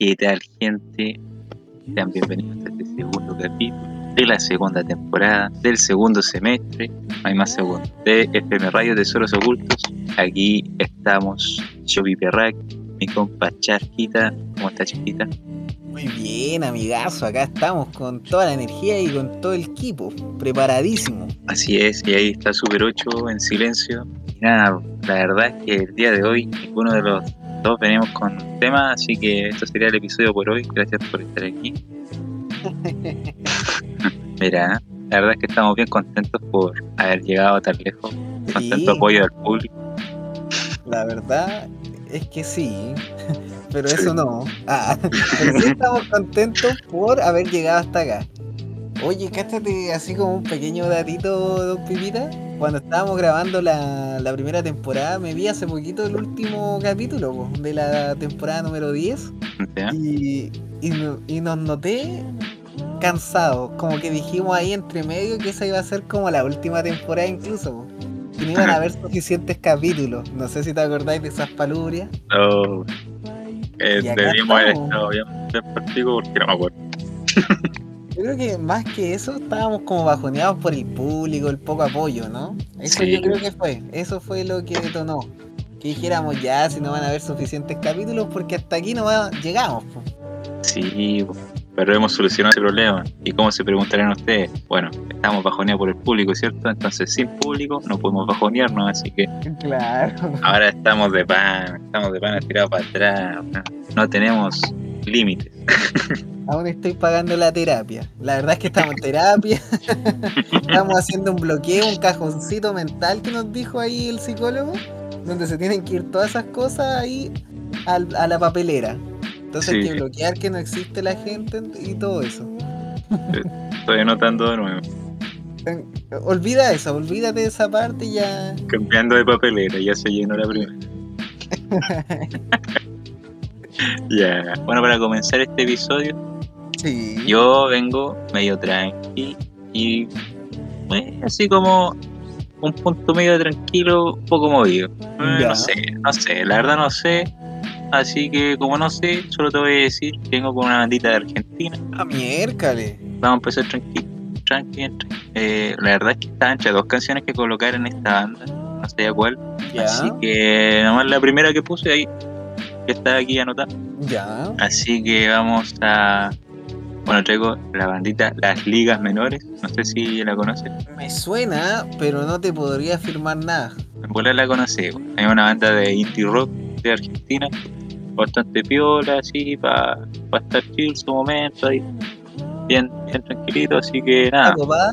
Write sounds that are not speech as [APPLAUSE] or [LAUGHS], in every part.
¿Qué tal, gente? Sean bienvenidos a este segundo capítulo de la segunda temporada del segundo semestre, no hay más segundo, de FM Radio Tesoros Ocultos. Aquí estamos, yo Perrac, mi compa Charquita. ¿Cómo está, Charquita? Muy bien, amigazo, acá estamos con toda la energía y con todo el equipo, preparadísimo. Así es, y ahí está Super 8 en silencio. Y nada, la verdad es que el día de hoy ninguno de los dos venimos con tema, así que esto sería el episodio por hoy. Gracias por estar aquí. [LAUGHS] Mira, la verdad es que estamos bien contentos por haber llegado tan lejos, con tanto apoyo del público. La verdad es que sí, [LAUGHS] pero eso no. Ah, [LAUGHS] pero sí estamos contentos por haber llegado hasta acá. Oye, cállate así como un pequeño datito, don Pipita. Cuando estábamos grabando la, primera temporada, me vi hace poquito el último capítulo de la temporada número 10. Y, y, nos noté cansados, como que dijimos ahí entre medio que esa iba a ser como la última temporada incluso. Que no iban a haber [LAUGHS] suficientes capítulos. No sé si te acordáis de esas palubrias. No. Eh, debimos haber estado bien, porque no me acuerdo. Yo creo que más que eso estábamos como bajoneados por el público, el poco apoyo, ¿no? Eso yo creo que fue, eso fue lo que detonó. Que dijéramos ya si no van a haber suficientes capítulos porque hasta aquí no llegamos. Sí, pero hemos solucionado ese problema. ¿Y cómo se preguntarán ustedes? Bueno, estamos bajoneados por el público, ¿cierto? Entonces sin público no podemos bajonearnos, así que... Claro. Ahora estamos de pan, estamos de pan estirados para atrás. No tenemos límites. [LAUGHS] Aún estoy pagando la terapia. La verdad es que estamos en terapia. [LAUGHS] estamos haciendo un bloqueo, un cajoncito mental que nos dijo ahí el psicólogo, donde se tienen que ir todas esas cosas ahí a la papelera. Entonces hay que bloquear que no existe la gente y todo eso. Estoy anotando de nuevo. Olvida eso, olvídate de esa parte y ya. Cambiando de papelera, ya se llenó la primera. [LAUGHS] [LAUGHS] Ya, bueno, para comenzar este episodio, yo vengo medio tranqui y así como un punto medio tranquilo, un poco movido. Eh, no sé, no sé, la verdad no sé. Así que como no sé, solo te voy a decir que vengo con una bandita de Argentina. Ah, miércale. Vamos a empezar tranquilo. Tranqui, eh, la verdad es que está entre dos canciones que colocar en esta banda, no sé cuál. Así que nomás la primera que puse ahí, que está aquí anotada. Ya. Así que vamos a. Bueno, traigo la bandita Las Ligas Menores. No sé si la conoces. Me suena, pero no te podría afirmar nada. En volar la conocí. Hay una banda de indie rock de Argentina. Bastante piola, así, para pa estar chill su momento ahí. Bien, bien tranquilito, así que nada. ¿Está copada?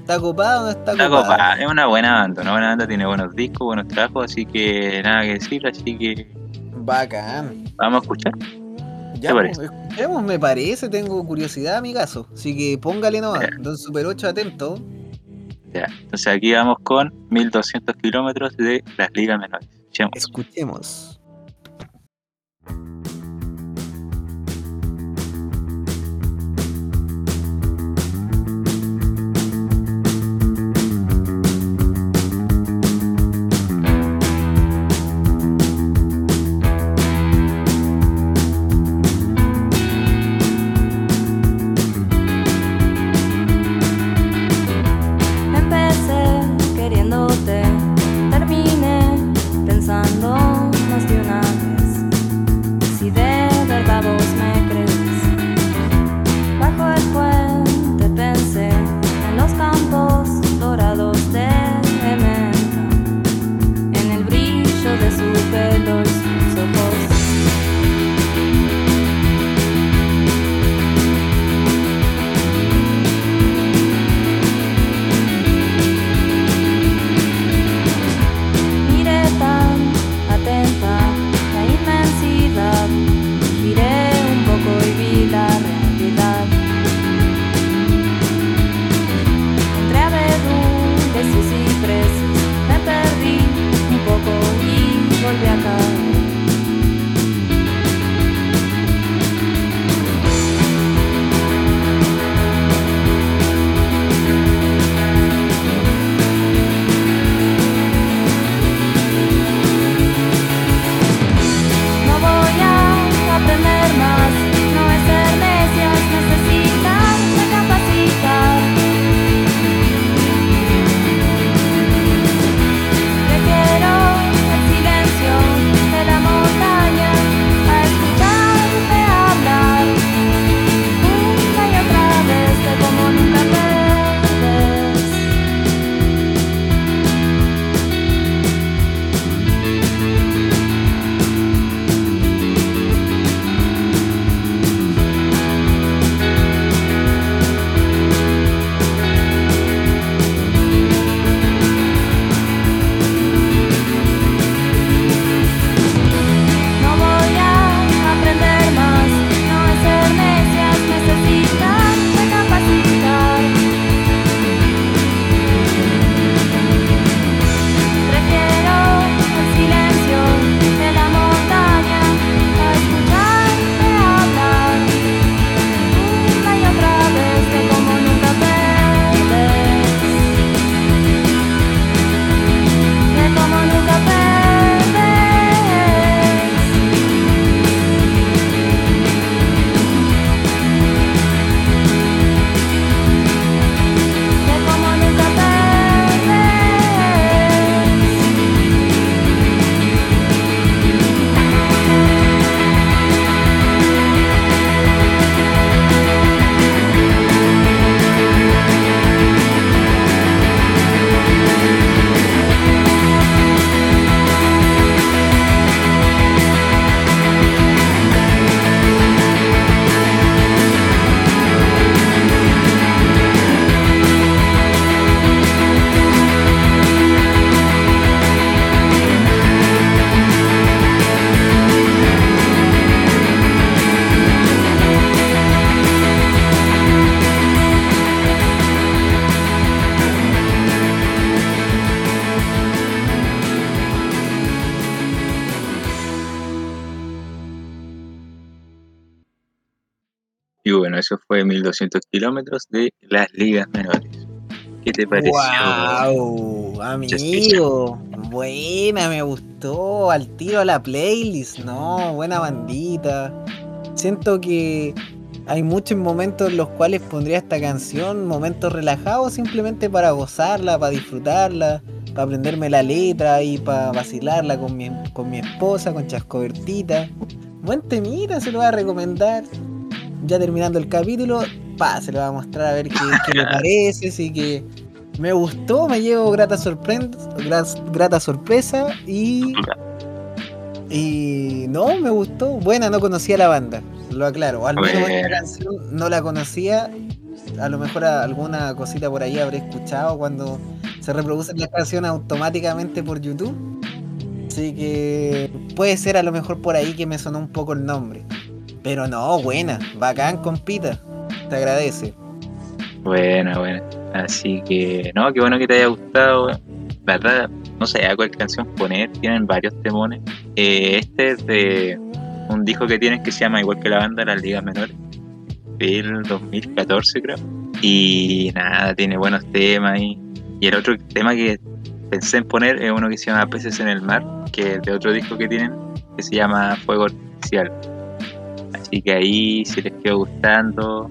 ¿Está copada o no está, está copada? Es una buena banda, una buena banda, tiene buenos discos, buenos trabajos, así que nada que decir, así que Bacán. ¿Vamos a escuchar? Ya, pues, escuchemos, me parece, tengo curiosidad, amigazo. Así que póngale nomás, don Super 8 atento. Ya, entonces aquí vamos con 1200 kilómetros de las ligas menores. Escuchemos. Fue 1200 kilómetros de las ligas menores. ¿Qué te pareció? ¡Wow! Amigo, buena, me gustó. Al tiro a la playlist, ¿no? Buena bandita. Siento que hay muchos momentos en los cuales pondría esta canción, momentos relajados simplemente para gozarla, para disfrutarla, para aprenderme la letra y para vacilarla con mi, con mi esposa, con Chascobertita. Buen temita, se lo voy a recomendar. Ya terminando el capítulo, pa, se lo voy a mostrar a ver qué, qué le [LAUGHS] parece, así que me gustó, me llevo grata sorpresa, grata sorpresa y y no, me gustó. Buena, no conocía la banda, lo aclaro. Al menos esta canción no la conocía. A lo mejor alguna cosita por ahí habré escuchado cuando se reproducen las canciones automáticamente por YouTube. Así que puede ser a lo mejor por ahí que me sonó un poco el nombre. Pero no, buena, bacán, compita. Te agradece. Buena, buena. Así que, no, qué bueno que te haya gustado. La verdad, no sé a cuál canción poner, tienen varios temones. Eh, este es de un disco que tienen que se llama igual que la banda, Las Ligas Menores, del 2014 creo. Y nada, tiene buenos temas. Y, y el otro tema que pensé en poner es uno que se llama Peces en el Mar, que es de otro disco que tienen, que se llama Fuego Artificial. Así que ahí, si les quedó gustando,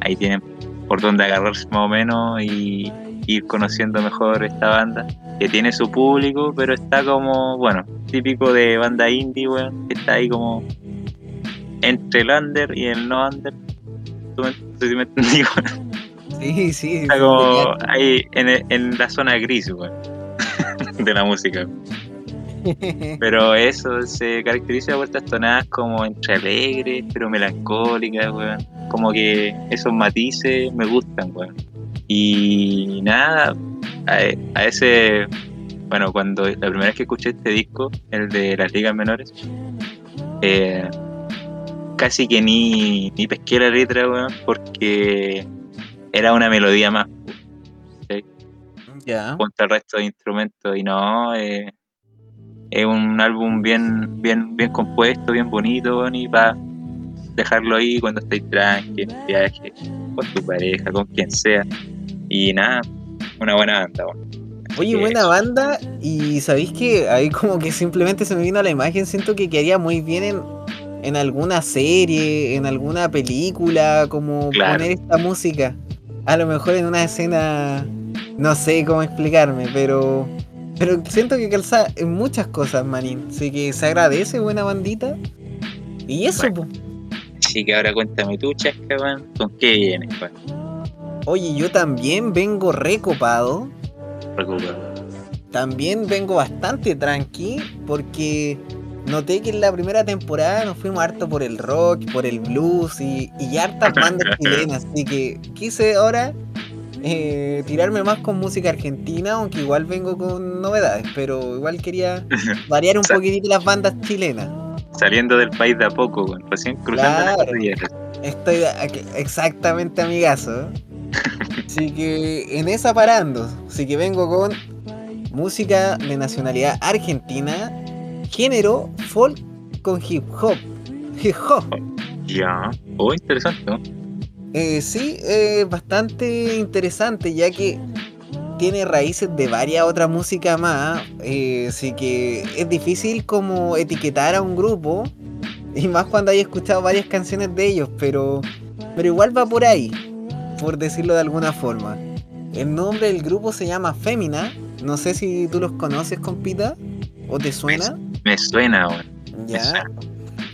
ahí tienen por donde agarrarse más o menos y ir conociendo mejor esta banda que tiene su público, pero está como, bueno, típico de banda indie, weón, que está ahí como entre el under y el no under. No sé si me entendí, Sí, sí. Está como ahí en, en la zona gris, weón, [LAUGHS] de la música. [LAUGHS] Pero eso se caracteriza por estas tonadas como entre alegres, pero melancólicas, weón. Como que esos matices me gustan, weón. Y nada, a, ese, bueno, cuando la primera vez que escuché este disco, el de las ligas menores, eh, casi que ni, ni pesqué la letra, weón, porque era una melodía más. Contra el resto de instrumentos y no, eh, es un álbum bien, bien, bien compuesto, bien bonito, y para dejarlo ahí cuando estés tranqui, en viaje, con tu pareja, con quien sea. Y nada, una buena banda. Oye, buena banda, y sabéis que ahí como que simplemente se me vino a la imagen, siento que quedaría muy bien en, en alguna serie, en alguna película, como poner esta música. A lo mejor en una escena, no sé cómo explicarme, pero pero siento que calza en muchas cosas, manín. Así que se agradece, buena bandita. Y eso, pues. Así que ahora cuéntame tú, Chasca, ¿con qué vienes, Oye, yo también vengo recopado. Recopado. También vengo bastante tranqui, porque noté que en la primera temporada nos fuimos harto por el rock, por el blues y, y hartas bandas [LAUGHS] chilenas. Así que quise ahora eh, tirarme más con música argentina, aunque igual vengo con novedades, pero igual quería [LAUGHS] variar un poquitito las bandas chilenas. Saliendo del país de a poco, recién cruzando las cordilleras. Estoy exactamente amigazo. Así que en esa parando, así que vengo con música de nacionalidad argentina, género folk con hip hop. Hip hop. Ya, oh, interesante. Eh, sí, es bastante interesante ya que tiene raíces de varias otras músicas más, eh, así que es difícil como etiquetar a un grupo, y más cuando hay escuchado varias canciones de ellos, pero, pero igual va por ahí, por decirlo de alguna forma. El nombre del grupo se llama Fémina, no sé si tú los conoces, compita, o te suena. Me, suena, Ya.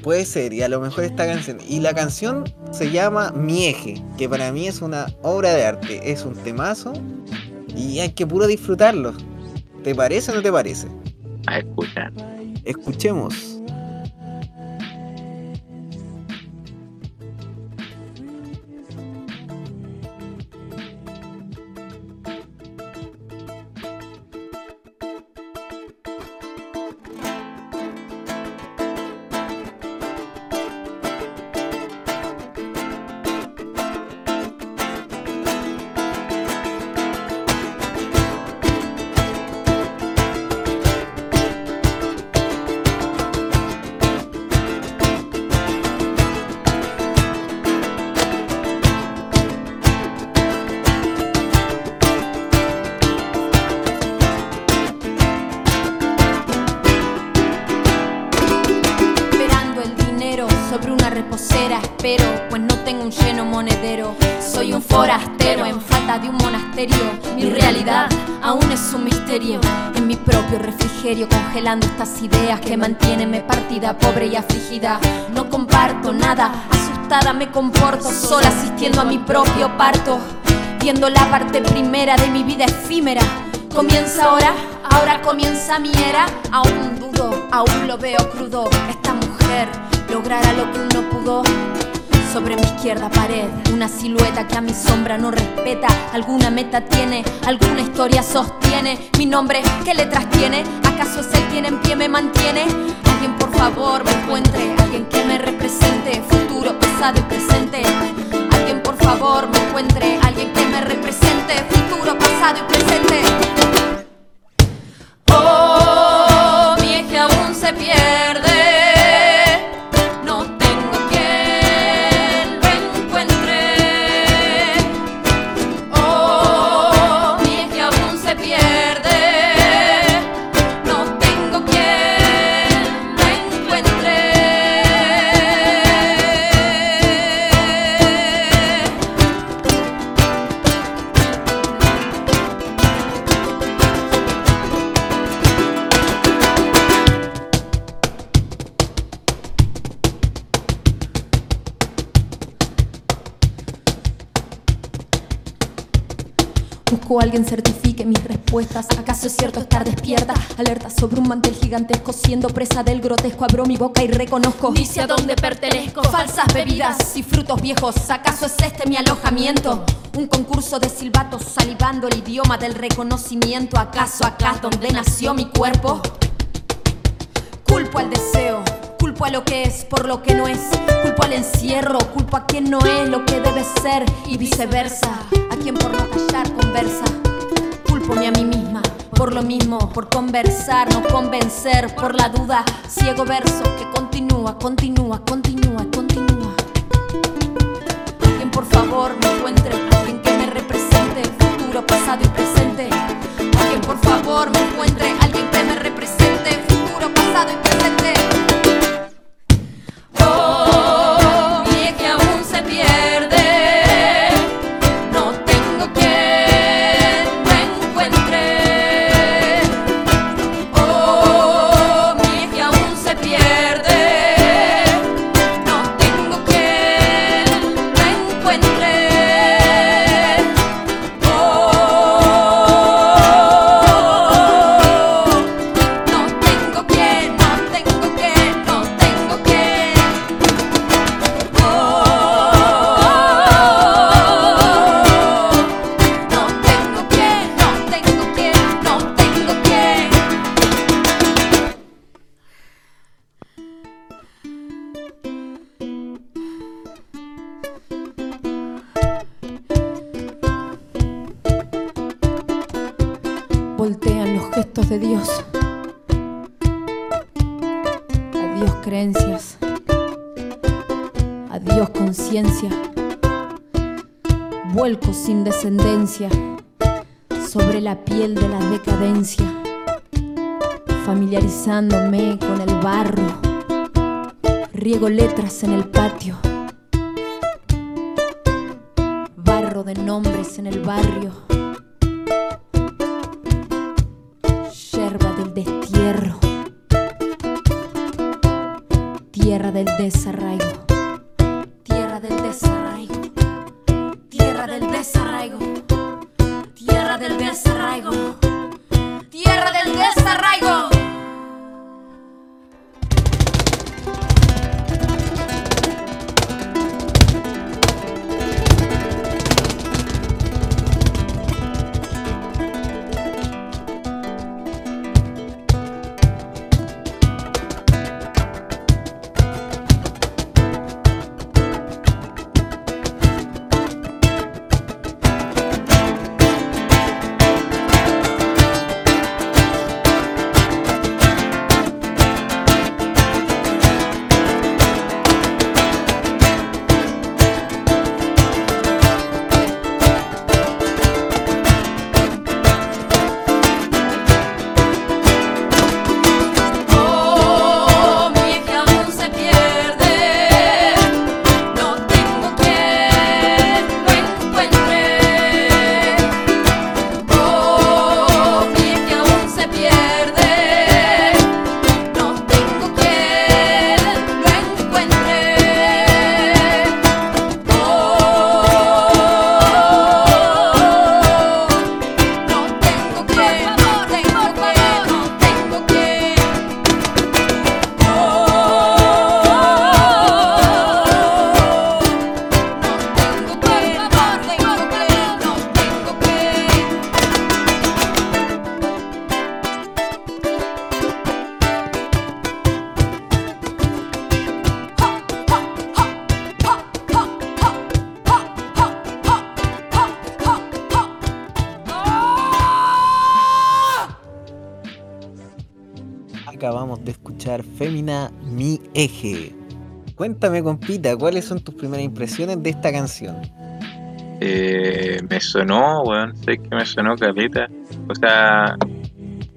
Puede ser, y a lo mejor esta canción. Y la canción se llama Mi Eje, que para mí es una obra de arte, es un temazo y hay que puro disfrutarlo. ¿Te parece o no te parece? A escuchar. Escuchemos. Viendo la parte primera de mi vida efímera. Comienza ahora, ahora comienza mi era. Aún dudo, aún lo veo crudo. Esta mujer logrará lo que uno pudo. Sobre mi izquierda pared, una silueta que a mi sombra no respeta. Alguna meta tiene, alguna historia sostiene. Mi nombre, ¿qué letras tiene? ¿Acaso es el quien en pie me mantiene? Alguien por favor me encuentre, alguien que me represente, futuro, pasado y presente. Favor me encuentre, alguien que me represente, futuro, pasado y presente. Alguien certifique mis respuestas. ¿Acaso es cierto estar despierta? Alerta sobre un mantel gigantesco, siendo presa del grotesco. Abro mi boca y reconozco. Dice a dónde pertenezco. Falsas bebidas y frutos viejos. ¿Acaso es este mi alojamiento? Un concurso de silbatos salivando el idioma del reconocimiento. ¿Acaso acá es donde nació mi cuerpo? Culpo al deseo Culpo a lo que es por lo que no es. Culpo al encierro, culpo a quien no es lo que debe ser y viceversa. A quien por no callar conversa. Culpo a mí misma por lo mismo, por conversar, no convencer, por la duda. Ciego verso que continúa, continúa, continúa, continúa. Alguien por favor me encuentre, alguien que me represente, futuro, pasado y presente. Alguien por favor me encuentre, sobre la piel de la decadencia, familiarizándome con el barro, riego letras en el patio, barro de nombres en el barrio, yerba del destierro, tierra del desarraigo. Eje. Cuéntame, compita, ¿cuáles son tus primeras impresiones de esta canción? Eh, me sonó, weón, sé que me sonó caleta. O sea,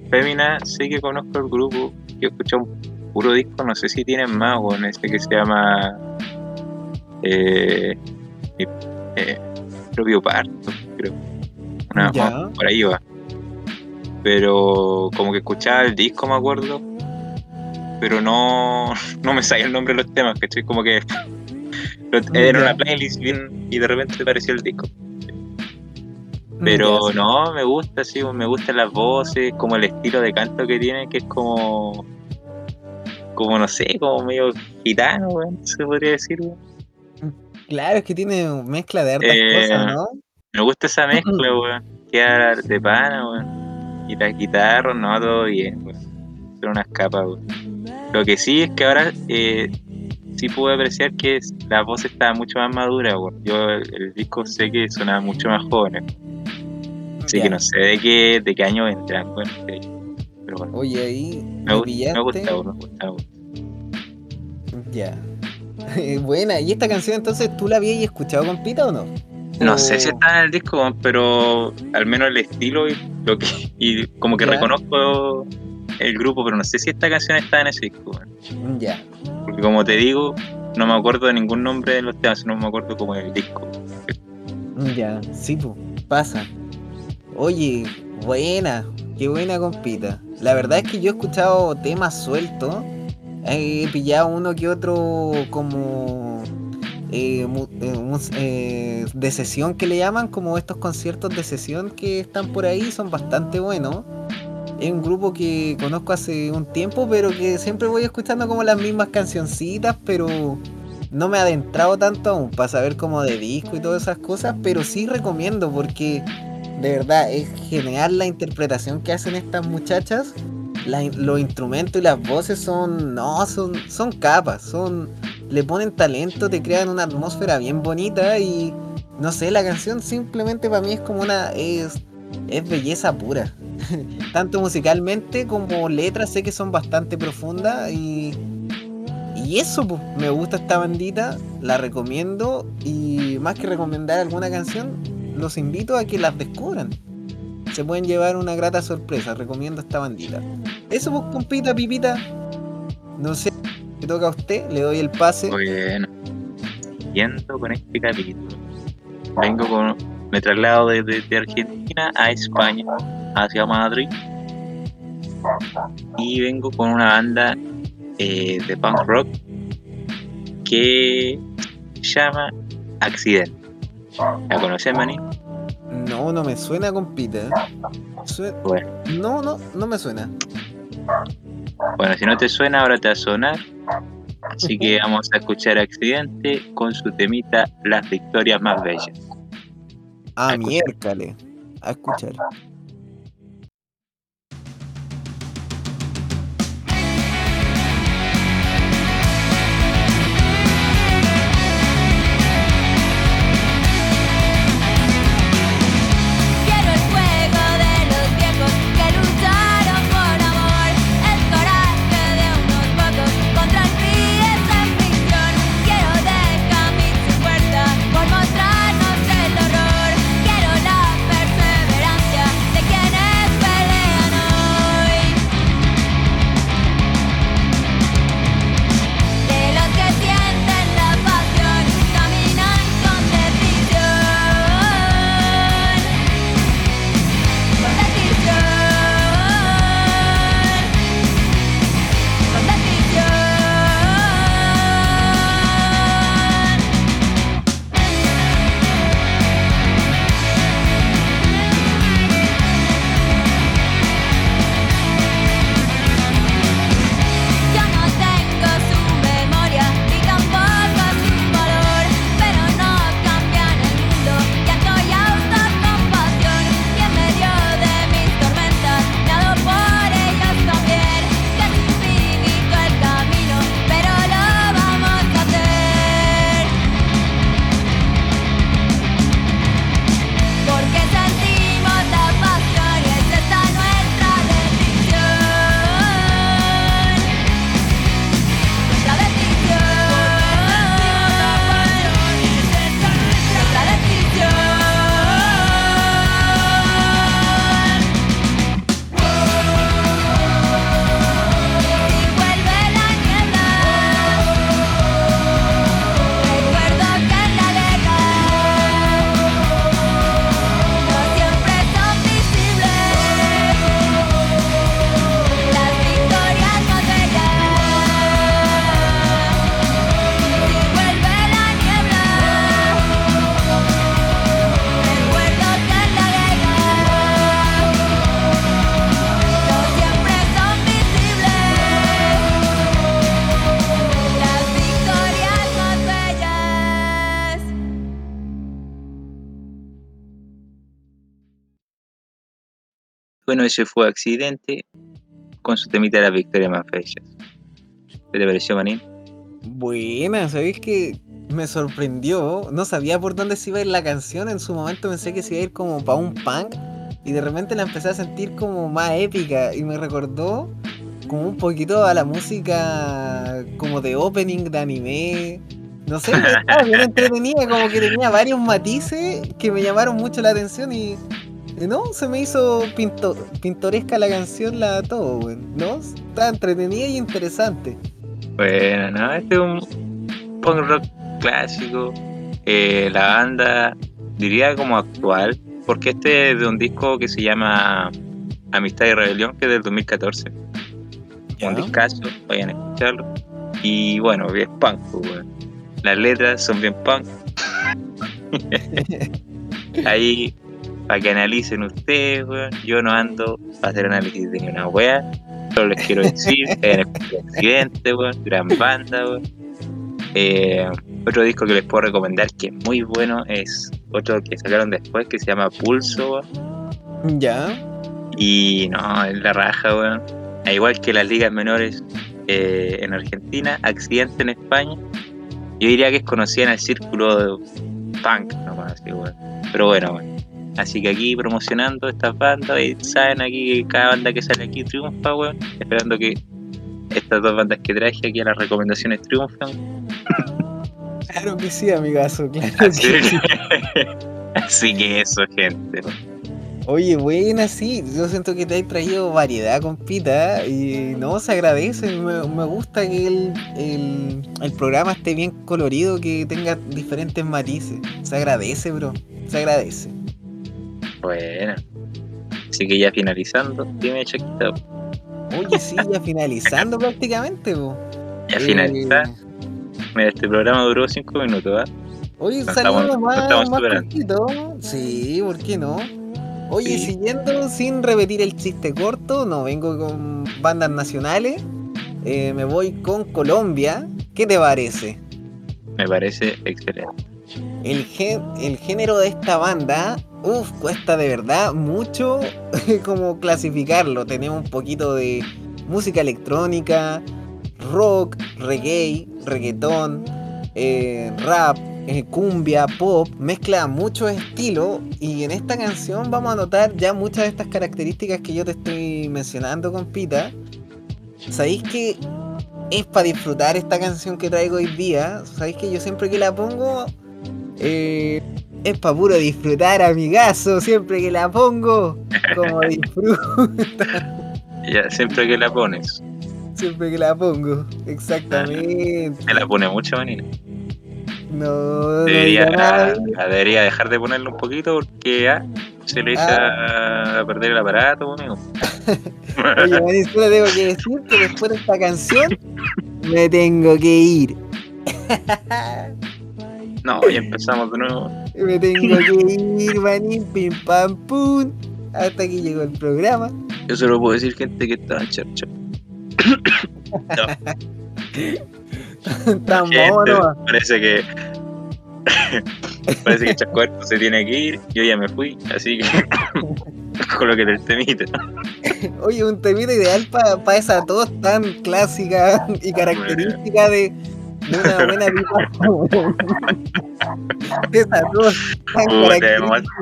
Fémina, sé que conozco el grupo, he escuchado un puro disco, no sé si tienen más, weón, ese que se llama eh, eh, propio parto, creo. Una, por ahí va. Pero como que escuchaba el disco, me acuerdo. Pero no, no me sabía el nombre de los temas, que estoy como que era una playlist y de repente apareció el disco. Pero no, me gusta, sí, me gustan las voces, como el estilo de canto que tiene, que es como, como no sé, como medio gitano, se podría decir, Claro, es que tiene mezcla de hartas eh, cosas, ¿no? Me gusta esa mezcla, weón. Queda de pana, weón. Y las guitarras, no, todo bien, weón. Son unas capas, weón. Lo que sí es que ahora eh, sí pude apreciar que la voz está mucho más madura, weón. Yo el, disco sé que suena mucho más joven. Así que no sé de qué, de qué año entran, bueno, pero bueno. Oye, ahí me, me, gusta, me gusta, Ya. [LAUGHS] Buena, ¿y esta canción entonces tú la habías escuchado con Pita o no? No sé si está en el disco, pero al menos el estilo y lo que y como que reconozco el grupo, pero no sé si esta canción está en ese disco. Ya. Porque como te digo, no me acuerdo de ningún nombre de los temas, no me acuerdo como el disco. Ya, sí, pues, pasa. Oye, buena, qué buena compita. La verdad es que yo he escuchado temas sueltos he pillado uno que otro como eh, eh, eh, de sesión que le llaman, como estos conciertos de sesión que están por ahí, son bastante buenos. Es un grupo que conozco hace un tiempo, pero que siempre voy escuchando como las mismas cancioncitas, pero no me he adentrado tanto aún para saber como de disco y todas esas cosas, pero sí recomiendo porque de verdad es genial la interpretación que hacen estas muchachas. Los instrumentos y las voces son, no, son, son capas, son, le ponen talento, te crean una atmósfera bien bonita y no sé, la canción simplemente para mí es como una, es, es belleza pura. [LAUGHS] Tanto musicalmente como letras sé que son bastante profundas y, y eso, pues, me gusta esta bandita, la recomiendo y más que recomendar alguna canción, los invito a que las descubran se pueden llevar una grata sorpresa. Recomiendo esta bandita. Eso, pues, compita, pipita. No sé, qué toca a usted, le doy el pase. Bueno, siguiendo con este capítulo, vengo con. Me traslado desde de Argentina a España, hacia Madrid. Y vengo con una banda eh, de punk rock que se llama Accidente. ¿La conoces, Maní? No, no me suena, compita. Bueno. No, no, no me suena. Bueno, si no te suena, ahora te va a sonar. Así que [LAUGHS] vamos a escuchar Accidente con su temita Las victorias más bellas. Ah, miércale. A escuchar. Bueno, ese fue accidente con su temita de las victorias más fechas. ¿Qué te pareció, Manín? Buena, ¿sabéis que me sorprendió? No sabía por dónde se iba a ir la canción. En su momento pensé que se iba a ir como para un punk. Y de repente la empecé a sentir como más épica. Y me recordó como un poquito a la música como de opening de anime. No sé, estaba bien entretenida, como que tenía varios matices que me llamaron mucho la atención y no, se me hizo pintoresca la canción, la todo, ¿no? Está entretenida y interesante. Bueno, no, este es un punk rock clásico. Eh, la banda, diría como actual, porque este es de un disco que se llama Amistad y Rebelión, que es del 2014. Un discazo, vayan a escucharlo. Y bueno, bien punk, pues, Las letras son bien punk. [LAUGHS] Ahí para que analicen ustedes, weón. Yo no ando para hacer análisis de ninguna wea. Solo les quiero decir [LAUGHS] un accidente, weón. Gran banda, weón. Eh, otro disco que les puedo recomendar que es muy bueno es otro que sacaron después que se llama Pulso, weón. Ya. Y no, es la raja, weón. Al igual que las ligas menores eh, en Argentina, Accidente en España. Yo diría que es conocida en el círculo de punk, nomás, así, weón. Pero bueno, weón. Así que aquí promocionando estas bandas, y saben aquí que cada banda que sale aquí triunfa, weón. Esperando que estas dos bandas que traje aquí a las recomendaciones triunfan. [LAUGHS] Claro que sí, amigazo, claro Así que, [LAUGHS] Así que eso, gente. Oye, buena, sí, yo siento que te has traído variedad, compita, y no, se agradece, me, me gusta que el, el, el, programa esté bien colorido, que tenga diferentes matices, se agradece, bro, se agradece. Bueno. Así que ya finalizando, dime Chaquita. Oye, sí, ya finalizando prácticamente, po. Ya. Eh, Mira, este programa duró cinco minutos, ¿ah? Oye, salimos más, más cortito. Sí, ¿por qué no? Oye, siguiendo sin repetir el chiste corto, no vengo con bandas nacionales. Eh, me voy con Colombia. ¿Qué te parece? Me parece excelente. El, el género de esta banda Uf, cuesta de verdad mucho [LAUGHS] como clasificarlo. Tenemos un poquito de música electrónica, rock, reggae, reggaetón, eh, rap, eh, cumbia, pop, mezcla muchos estilos y en esta canción vamos a notar ya muchas de estas características que yo te estoy mencionando, compita. ¿Sabéis que es para disfrutar esta canción que traigo hoy día? ¿Sabéis que yo siempre que la pongo... Eh, es para puro disfrutar, amigazo, siempre que la pongo, como [LAUGHS] disfruta. Ya, siempre que la pones. Siempre que la pongo, exactamente. Me la pone mucho, manina. No, debería, no debería dejar de ponerlo un poquito porque ya se le echa ah. a perder el aparato, amigo. [LAUGHS] Oye, solo tengo que decir que después de esta canción me tengo que ir. [LAUGHS] No, ya empezamos de nuevo. Me tengo que ir, manín, pim pam pum. Hasta que llegó el programa. Yo solo puedo decir, gente, que está en charcha. Tan mono. Parece que. [LAUGHS] parece que Chascuarto se tiene que ir. Yo ya me fui, así que. [LAUGHS] Coloquete el temita. Oye, un temita ideal para pa esa tos tan clásica y característica de una buena vida. [LAUGHS] Esa tos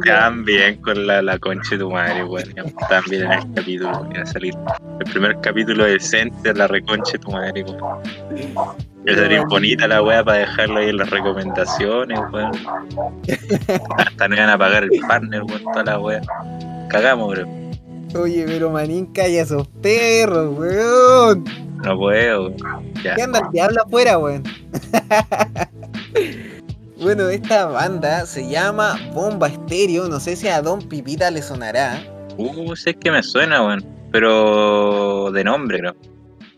tan bien con la, la concha de tu madre, weón. También en el capítulo. Voy a salir el primer capítulo decente de la reconcha de tu madre, weón. Va a salir bonita la weá para dejarlo ahí en las recomendaciones, weón. Hasta no iban a pagar el partner, weón, toda la weá. Cagamos, bro. Oye, pero manín, calla esos perros, weón. No puedo. Ya. ¿Qué anda el diablo afuera, weón? [LAUGHS] bueno, esta banda se llama Bomba Estéreo. No sé si a Don Pipita le sonará. Uh, sé que me suena, weón. Pero de nombre, creo.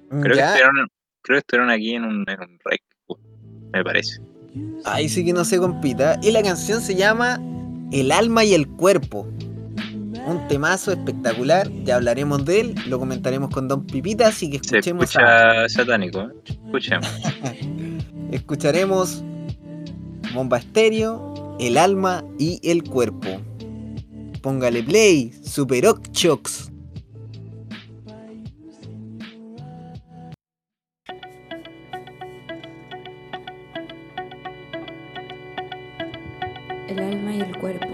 Creo, que estuvieron, creo que estuvieron aquí en un, en un rec, me parece. Ahí sí que no sé, compita. Y la canción se llama El alma y el cuerpo un temazo espectacular. Ya hablaremos de él, lo comentaremos con Don Pipita, así que escuchemos. Se escucha a... satánico, ¿eh? escuchemos. [LAUGHS] Escucharemos Bomba Estéreo, El Alma y El Cuerpo. Póngale play, Super Ochox. El alma y el cuerpo.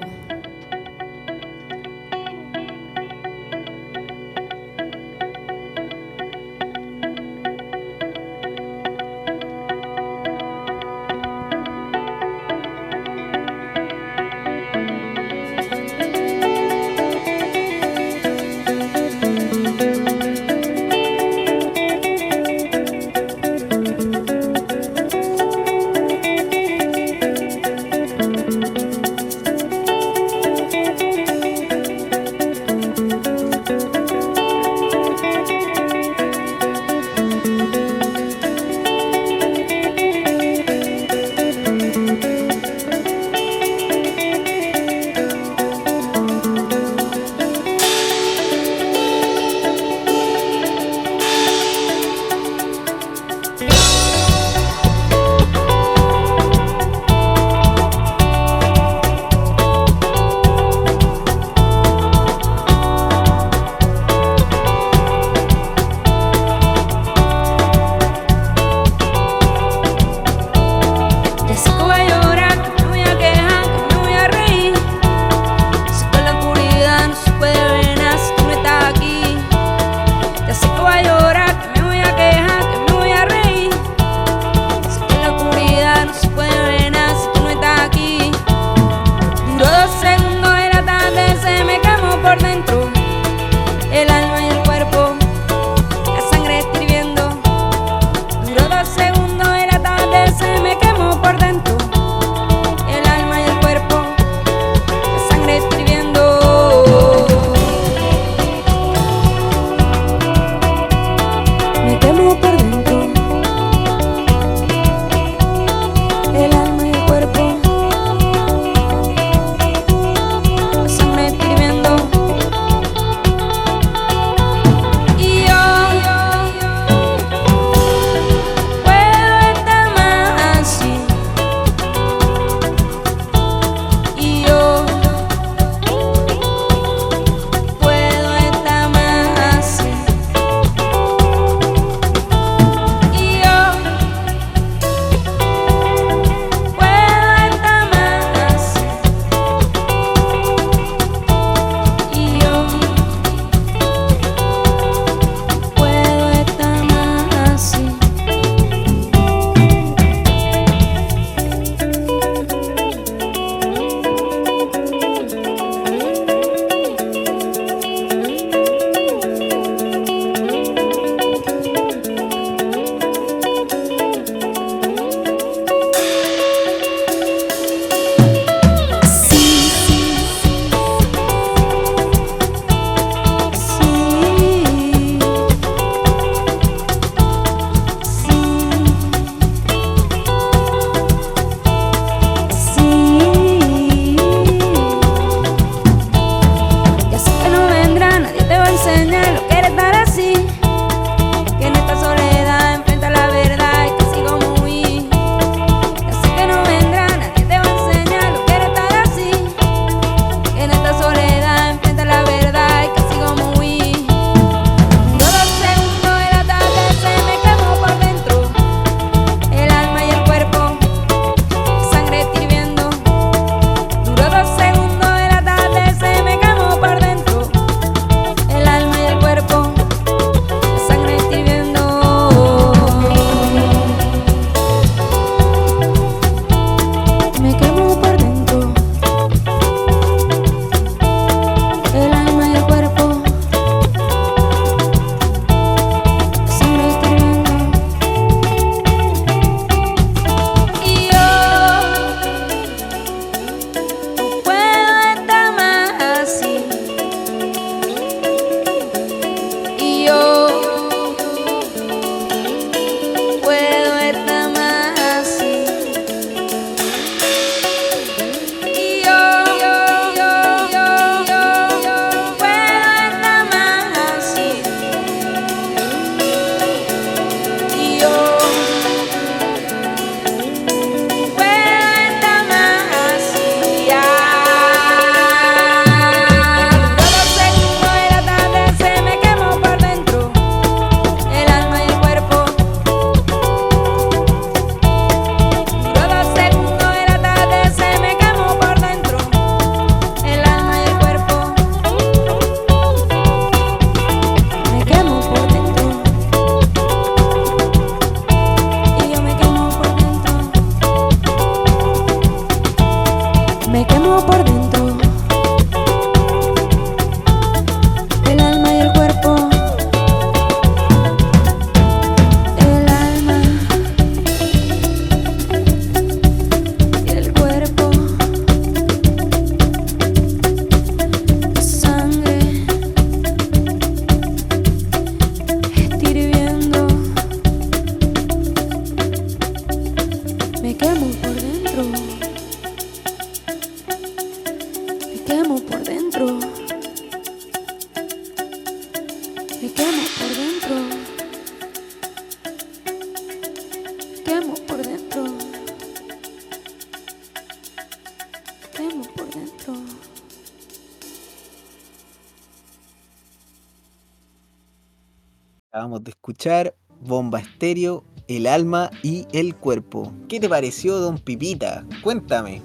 Escuchar Bomba Estéreo, El Alma y El Cuerpo. ¿Qué te pareció, don Pipita? Cuéntame.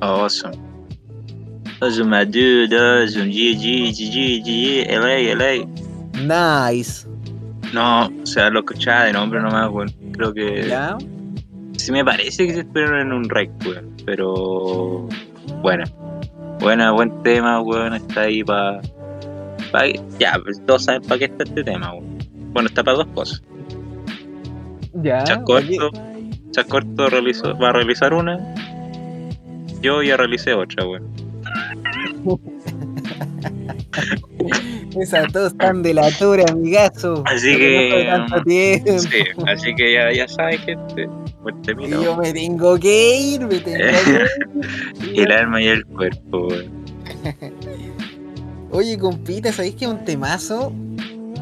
Awesome. Awesome, my dude. Awesome. LA, LA. Nice. No, o sea, lo escuchaba de nombre nomás, weón. Creo que. ¿Ya? Sí, me parece que se esperaron en un rec, weón. Pero. Buena. Buena, buen tema, weón. Está ahí para. Pa... Ya, pues todos saben para qué está este tema, weón. Bueno, está para dos cosas. Ya. Chascorto, Chascorto realizó, va a realizar una. Yo ya realicé otra, weón. Esas dos están de la amigazo. Así que. [LAUGHS] sí, así que ya, ya sabes, gente. Pues yo me tengo que ir, me tengo que ir. [LAUGHS] el alma y el cuerpo, weón. Oye, compita, ¿sabéis que es un temazo?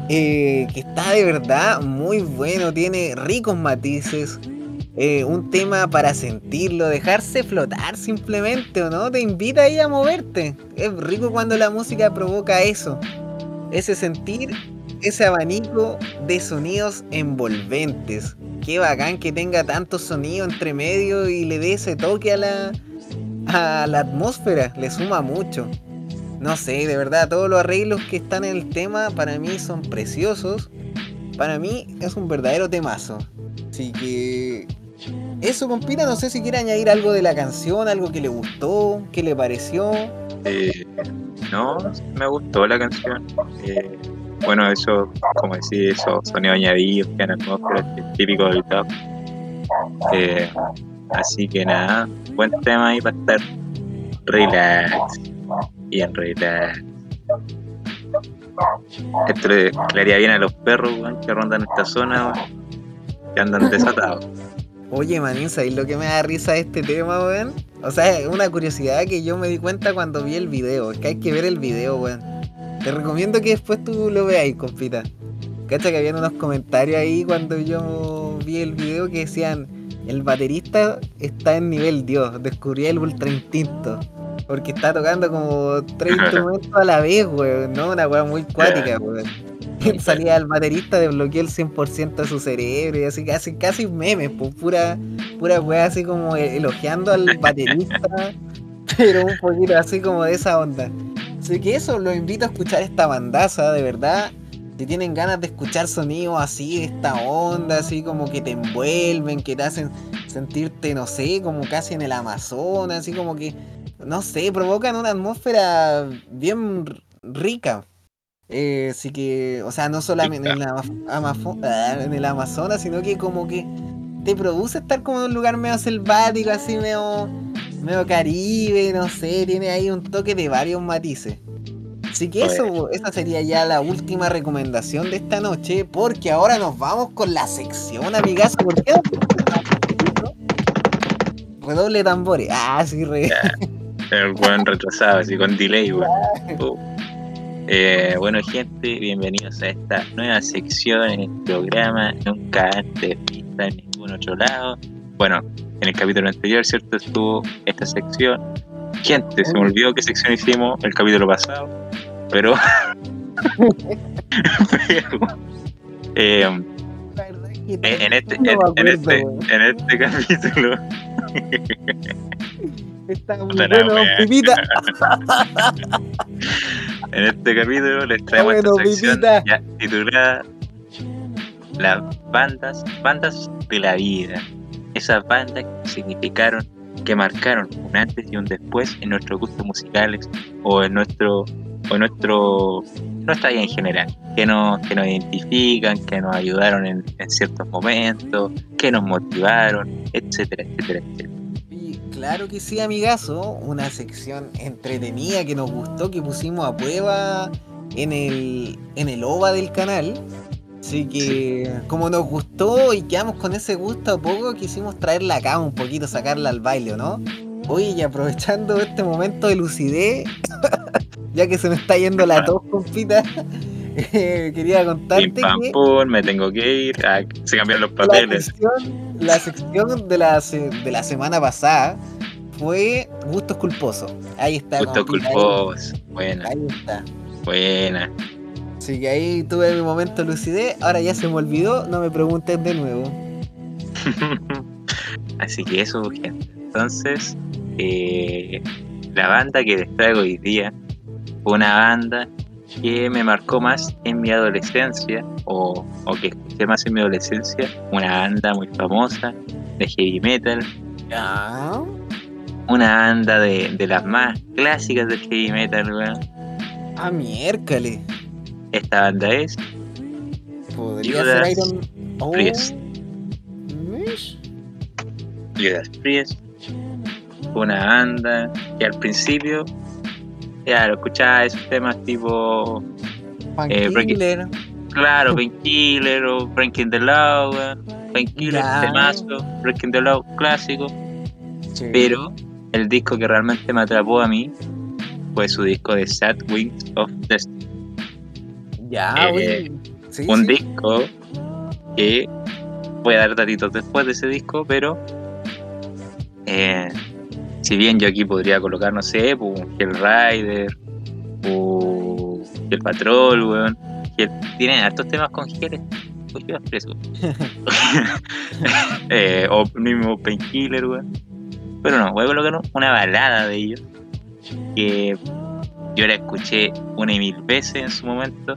Eh, que está de verdad muy bueno, tiene ricos matices, eh, un tema para sentirlo, dejarse flotar simplemente, ¿o no? Te invita ahí a moverte. Es rico cuando la música provoca eso, ese sentir, ese abanico de sonidos envolventes. Qué bacán que tenga tanto sonido entre medio y le dé ese toque a la, a la atmósfera, le suma mucho. No sé, de verdad, todos los arreglos que están en el tema para mí son preciosos. Para mí es un verdadero temazo. Así que eso, compita, no sé si quiere añadir algo de la canción, algo que le gustó, qué le pareció. Eh, no, me gustó la canción. Eh, bueno, eso, como decir, esos sonidos añadidos que han típico del top. Eh, así que nada, buen tema ahí para estar relax y en realidad esto le, haría bien a los perros que rondan esta zona que andan desatados. Oye, manín, ¿sabes lo que me da risa este tema, weón? O sea, es una curiosidad que yo me di cuenta cuando vi el video. Es que hay que ver el video, weón. Te recomiendo que después tú lo veáis, compita. Cacha que habían unos comentarios ahí cuando yo vi el video que decían: el baterista está en nivel Dios, descubrí el ultra instinto. Porque está tocando como tres [LAUGHS] instrumentos a la vez, weón, ¿no? Una weá muy cuática, weón. [LAUGHS] Salía el baterista, desbloqueó el 100% de su cerebro y así casi, casi memes, pues pura, pura weá así como elogiando al [LAUGHS] baterista, pero un poquito así como de esa onda. Así que eso, los invito a escuchar esta bandaza, de verdad. Si tienen ganas de escuchar sonidos así, esta onda, así como que te envuelven, que te hacen sentirte, no sé, como casi en el Amazonas, así como que no sé, provocan una atmósfera bien rica. Eh, así que, o sea, no solamente en, la, ah, en el Amazonas, sino que como que te produce estar como en un lugar medio selvático, así medio, medio caribe, no sé, tiene ahí un toque de varios matices. Así que eso, esa sería ya la última recomendación de esta noche, porque ahora nos vamos con la sección, amigas. ¿Por qué? [LAUGHS] Redoble tambores. Ah, sí, re. El buen retrasado, así con delay, [LAUGHS] uh. eh, bueno, gente, bienvenidos a esta nueva sección en el programa. Nunca antes vista en ningún otro lado. Bueno, en el capítulo anterior, ¿cierto? Estuvo esta sección. Gente, se me olvidó qué sección hicimos el capítulo pasado, pero. [LAUGHS] Eh, en este, en, este, en este capítulo [LAUGHS] Está muy bueno, pipita. [LAUGHS] en este capítulo les traemos esta sección ya titulada Las bandas, bandas de la vida. Esas bandas que significaron que marcaron un antes y un después en nuestros gustos musicales o en nuestro o nuestro nuestra vida en general, que nos, que nos identifican, que nos ayudaron en, ciertos momentos, que nos motivaron, etcétera, etcétera, etcétera. Claro que sí, amigazo, una sección entretenida que nos gustó, que pusimos a prueba en el, en el OVA del canal. Así que, como nos gustó y quedamos con ese gusto a poco, quisimos traerla acá un poquito, sacarla al baile, ¿no? Oye, y aprovechando este momento de lucidez, [LAUGHS] ya que se me está yendo la tos, compita, [LAUGHS] eh, quería contarte que... me tengo que ir, ah, se cambiaron los papeles. La sección, de, la, de la semana pasada fue Gustos Culposos. Ahí está. Gustos Culposos, buena. Ahí está. Buena. Así que ahí tuve mi momento de lucidez, ahora ya se me olvidó, no me pregunten de nuevo. [LAUGHS] Así que eso, gente. Entonces, eh, la banda que les traigo hoy día una banda que me marcó más en mi adolescencia, o, que escuché más en mi adolescencia, una banda muy famosa de heavy metal. Una banda de, las más clásicas del heavy metal, weón. Ah, miércoles. Esta banda es. Podría ser Iron oh. Priest. Judas Priest. Una banda que al principio Claro, escuchaba esos temas tipo. Eh, Painkiller. claro, Painkiller o Breaking the Law, Painkiller, temazo, Breaking the Law clásico. Pero el disco que realmente me atrapó a mí fue su disco de Sad Wings of Destiny. Ya, eh, un disco que voy a dar datitos después de ese disco, pero eh, si bien yo aquí podría colocar, no sé, pues, el Rider o el Patrol, weón, tienen hartos temas con pues yo preso. [LAUGHS] [LAUGHS] eh, o mismo Painkiller, weón. Pero no, voy a colocar una balada de ellos que yo la escuché una y mil veces en su momento.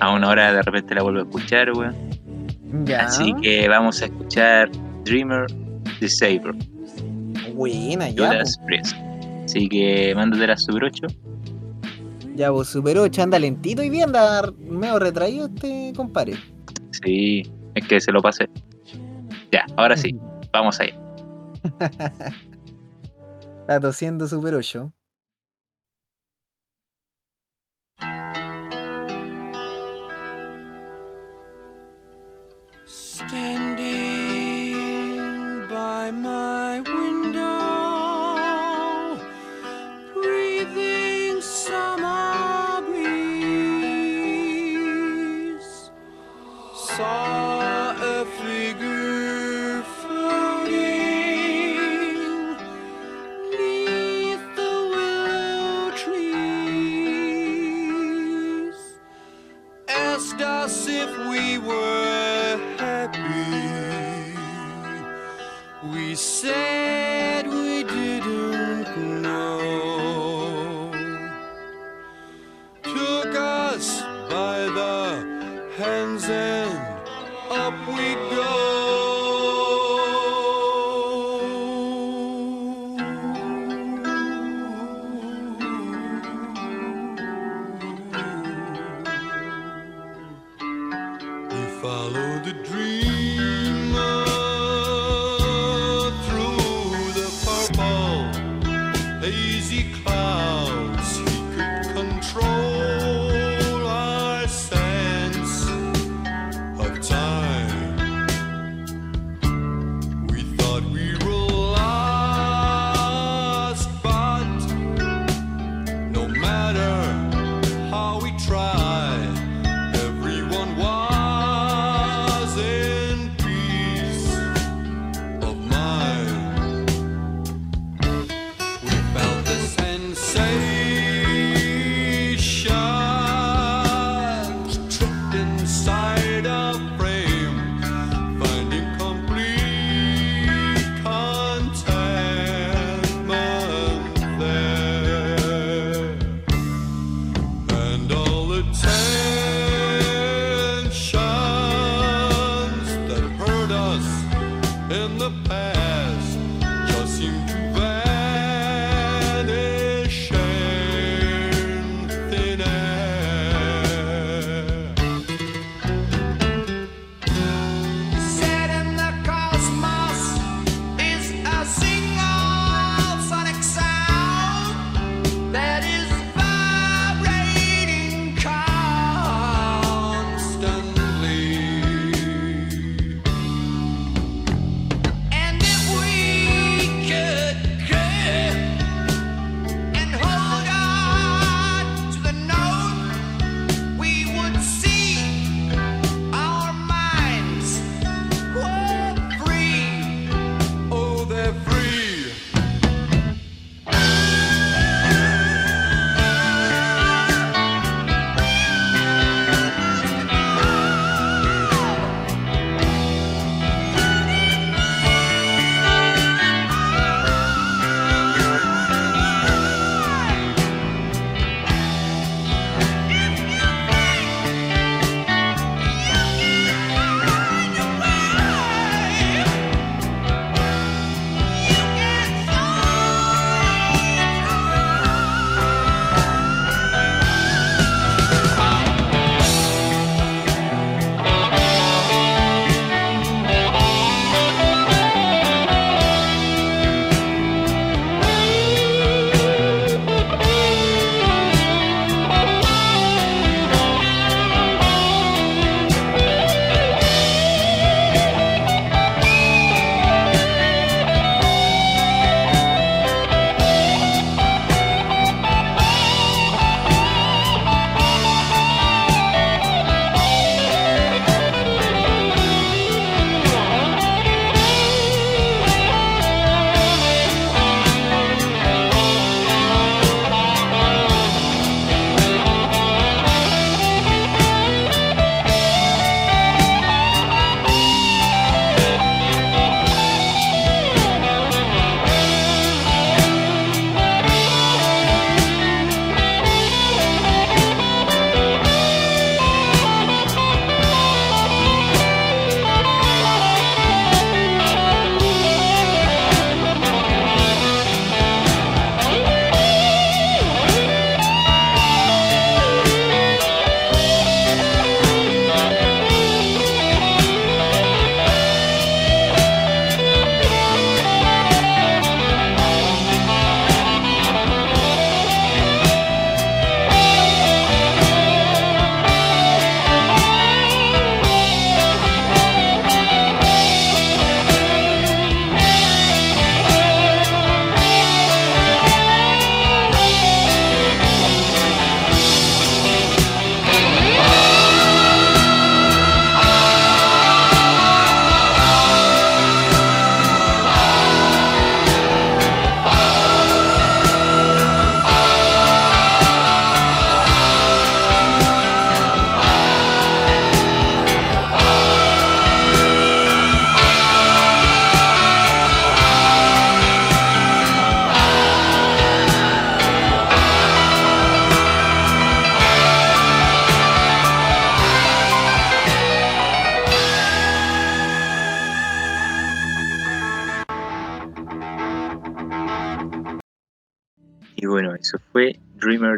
A una hora de repente la vuelvo a escuchar, weón. Así que vamos a escuchar Dreamer Disabled. Buena, ya. Así que mándate la Super 8. Ya, vos Super 8 anda lentito y bien, anda medio retraído este compadre. Sí, es que se lo pasé. Ya, ahora sí, [LAUGHS] vamos ahí. Está tosiendo Super 8. Standing by my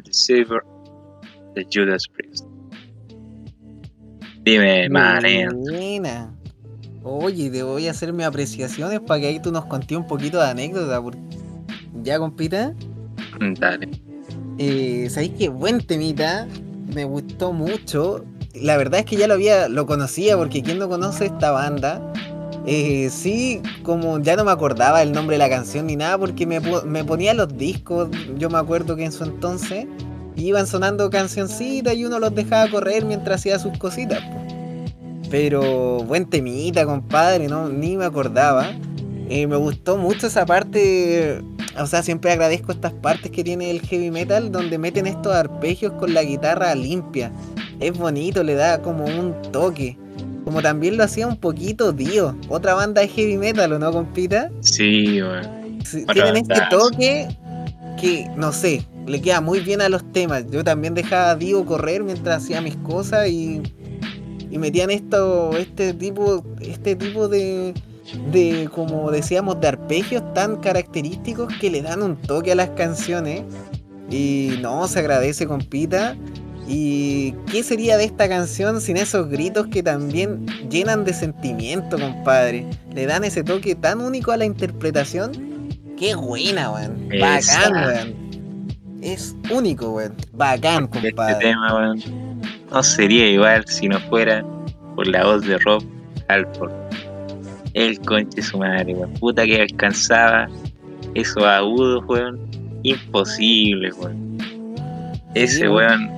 The Savior de Judas Priest. Dime, Buena. Oye, te voy a hacer mis apreciaciones para que ahí tú nos conté un poquito de anécdota. ¿Ya, compita? Dale. Eh, ¿Sabéis qué buen temita? Me gustó mucho. La verdad es que ya lo había, lo conocía, porque quien no conoce esta banda, eh, sí, como ya no me acordaba el nombre de la canción ni nada, porque me, ponía los discos, yo me acuerdo que en su entonces iban sonando cancioncitas y uno los dejaba correr mientras hacía sus cositas. Pero buen temita, compadre, no, ni me acordaba. Eh, me gustó mucho esa parte, o sea, siempre agradezco estas partes que tiene el heavy metal donde meten estos arpegios con la guitarra limpia. Es bonito, le da como un toque. Como también lo hacía un poquito Dio, otra banda de heavy metal, ¿o no, compita? Sí, bueno. Tienen este toque que, no sé, le queda muy bien a los temas. Yo también dejaba a Dio correr mientras hacía mis cosas y, y metían esto, este tipo, este tipo de, de, como decíamos, de arpegios tan característicos que le dan un toque a las canciones. Y no, se agradece, compita. ¿Y qué sería de esta canción sin esos gritos que también llenan de sentimiento, compadre? Le dan ese toque tan único a la interpretación. Qué buena, weón. Bacán, weón es único, weón. Bacán, este compadre. Este tema, weón, no sería igual si no fuera por la voz de Rob Halford. El conche su madre, weón. Puta que alcanzaba esos agudos, weón. Imposible, weón. Ese weón,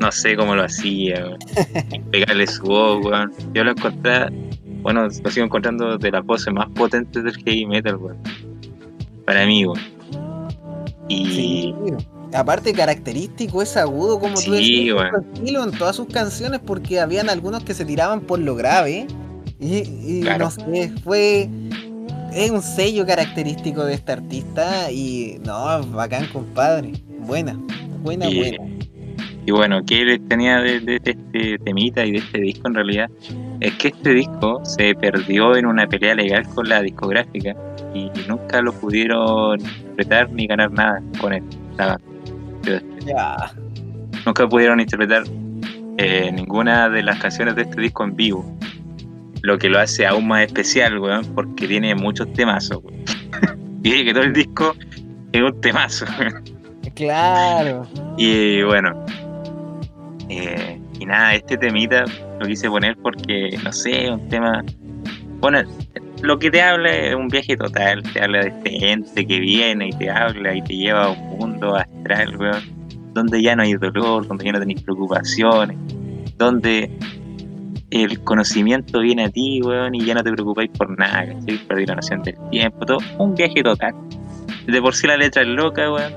no sé cómo lo hacía. [LAUGHS] Pegarle su voz, weón. Yo lo encontré, bueno, lo sigo encontrando de las voces más potentes del heavy metal, weón. Para mí, weón. Y aparte característico, es agudo como tú decías, estilo en todas sus canciones porque habían algunos que se tiraban por lo grave y, no sé, fue es un sello característico de este artista y no, bacán compadre, buena, buena, buena. Y bueno, ¿qué tenía de, de, este temita y de este disco en realidad? Es que este disco se perdió en una pelea legal con la discográfica y nunca lo pudieron interpretar ni ganar nada con él. Nunca pudieron interpretar eh, ninguna de las canciones de este disco en vivo. Lo que lo hace aún más especial, weón, porque tiene muchos temazos, weón. [LAUGHS] y que todo el disco es un temazo. claro. Y bueno. Eh, y nada, este temita lo quise poner porque, no sé, un tema. Bueno, lo que te habla es un viaje total, te habla de este ente que viene y te habla y te lleva a un mundo astral, weón, donde ya no hay dolor, donde ya no tenéis preocupaciones, donde el conocimiento viene a ti, weón, y ya no te preocupáis por nada, ¿sí? Perdí la noción del tiempo, todo, un viaje total. De por sí la letra es loca, weón,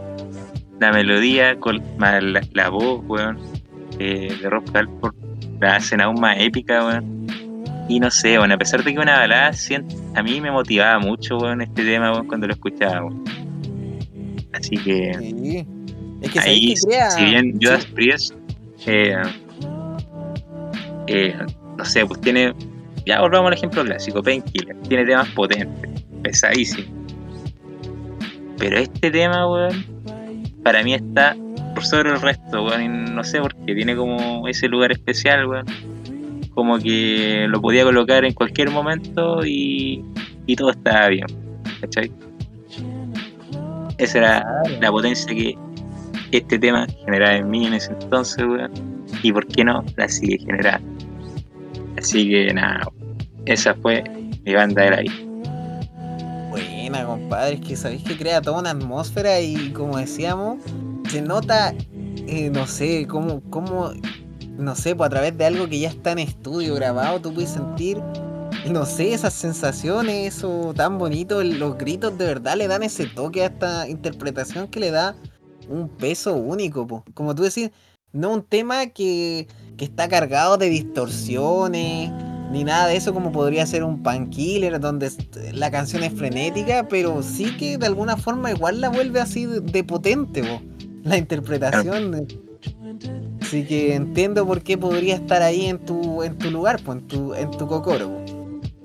la melodía, con la, voz, weón, eh, de Rob Halford, la hacen aún más épica, weón y no sé, bueno, a pesar de que una balada, a mí me motivaba mucho, bueno, este tema, bueno, cuando lo escuchaba. Así que... Sí. Es que ahí, si bien Judas Priest, eh, eh, no sé, pues tiene... Ya volvamos al ejemplo clásico, Painkiller. Tiene temas potentes, pesadísimos. Pero este tema, weón, para mí está sobre el resto, weón, y no sé por qué, tiene como ese lugar especial, weón como que lo podía colocar en cualquier momento y, todo estaba bien. ¿Cachai? Esa era la potencia que este tema generaba en mí en ese entonces, weón. Y por qué no, la sigue generando. Así que nada, esa fue mi banda de la vida. Buena, compadre, es que sabéis que crea toda una atmósfera y como decíamos, se nota, eh, no sé, cómo, cómo no sé, pues a través de algo que ya está en estudio grabado, tú puedes sentir, no sé, esas sensaciones, eso tan bonito, los gritos de verdad le dan ese toque a esta interpretación que le da un peso único, como tú decís, no un tema que, que está cargado de distorsiones, ni nada de eso como podría ser un Pankiller donde la canción es frenética, pero sí que de alguna forma igual la vuelve así de, potente, po. La interpretación. Así que entiendo por qué podría estar ahí en tu, en tu lugar, pues, en tu, en tu cocoro.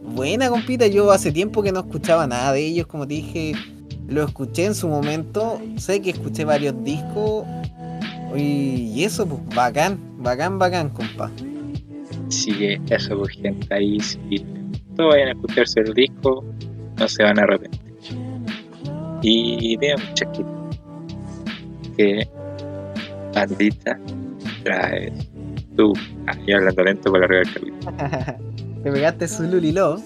Buena compita, yo hace tiempo que no escuchaba nada de ellos, como te dije, lo escuché en su momento, sé que escuché varios discos y, eso, pues bacán, bacán, bacán, compa. Sí, eso, pues gente, ahí si todos vayan a escucharse el disco, no se van a arrepentir. Y vean muchas que bandita traes tú, ahí hablando lento por arriba del capítulo. [LAUGHS] Te pegaste su lulilo.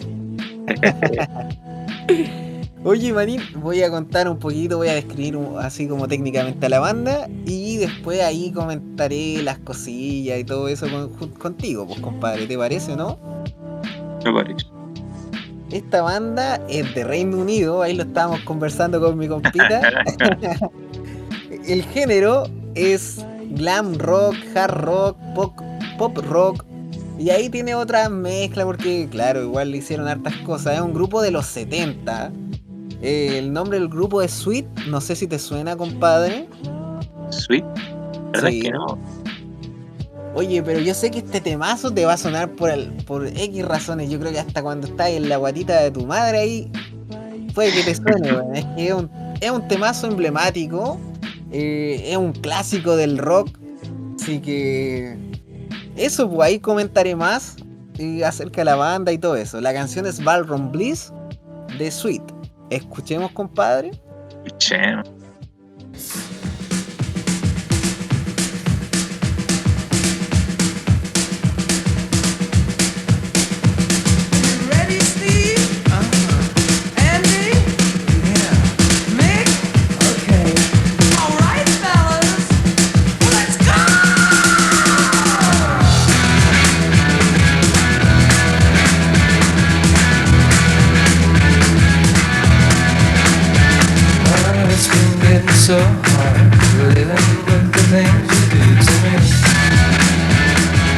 [LAUGHS] Oye, Marín, voy a contar un poquito, voy a describir así como técnicamente a la banda y después ahí comentaré las cosillas y todo eso contigo, pues compadre, ¿te parece o no? Me parece. Esta banda es de Reino Unido, ahí lo estábamos conversando con mi compita. [LAUGHS] El género es glam rock, hard rock, pop, pop rock, y ahí tiene otra mezcla porque, claro, igual le hicieron hartas cosas. Es un grupo de los 70 eh, el nombre del grupo es Sweet. No sé si te suena, compadre. Sweet. ¿Verdad que no? Oye, pero yo sé que este temazo te va a sonar por, el, por X razones. Yo creo que hasta cuando estás en la guatita de tu madre ahí, puede que te suene, Es que es un, temazo emblemático. Eh, es un clásico del rock. Así que. Eso, pues ahí comentaré más eh, acerca de la banda y todo eso. La canción es Ballroom Bliss de Sweet. Escuchemos, compadre. Escuchemos. So hard living with the things you do to me.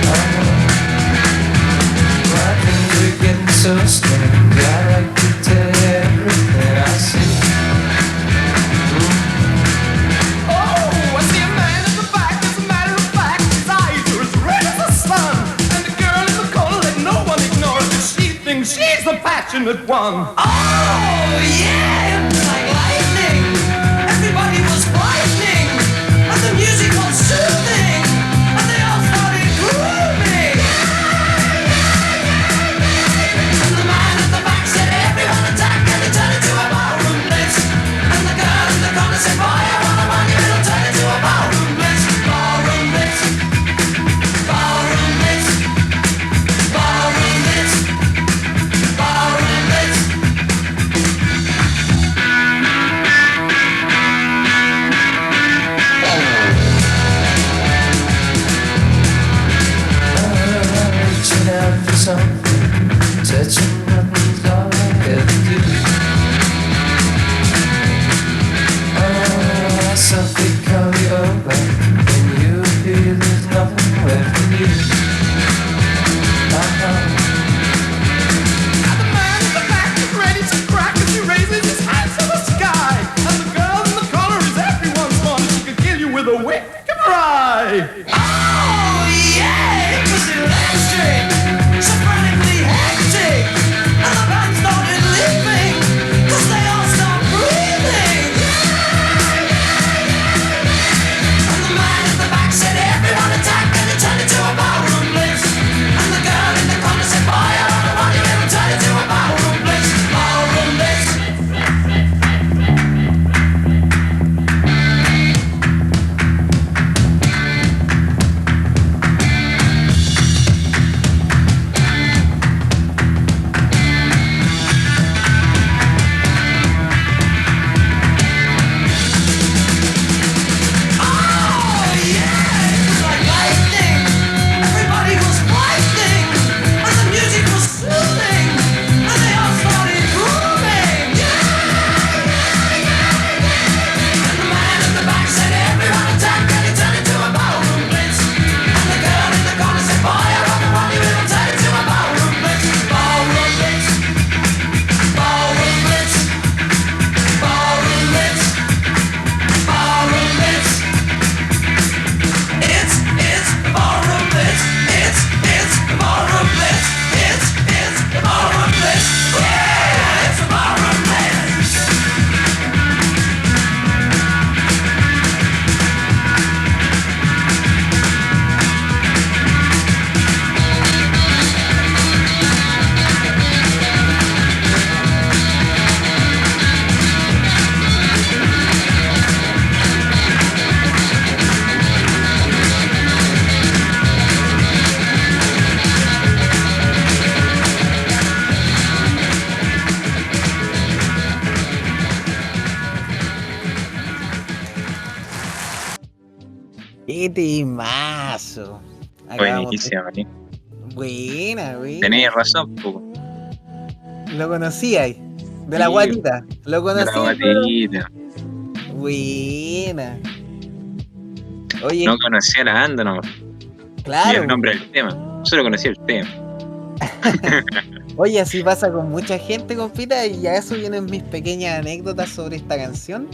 Oh, why things are getting so strange? I like to tell you everything I see. Oh, I see a man in searching Buena, güey. Tenías razón, poco. Lo conocía ahí. De la guatita. Lo conocí. De la guatita. Buena. Oye. No conocía la banda, no. Claro. Y el nombre del tema. Solo conocía el tema. [LAUGHS] Oye, así pasa con mucha gente, compita, y a eso vienen mis pequeñas anécdotas sobre esta canción.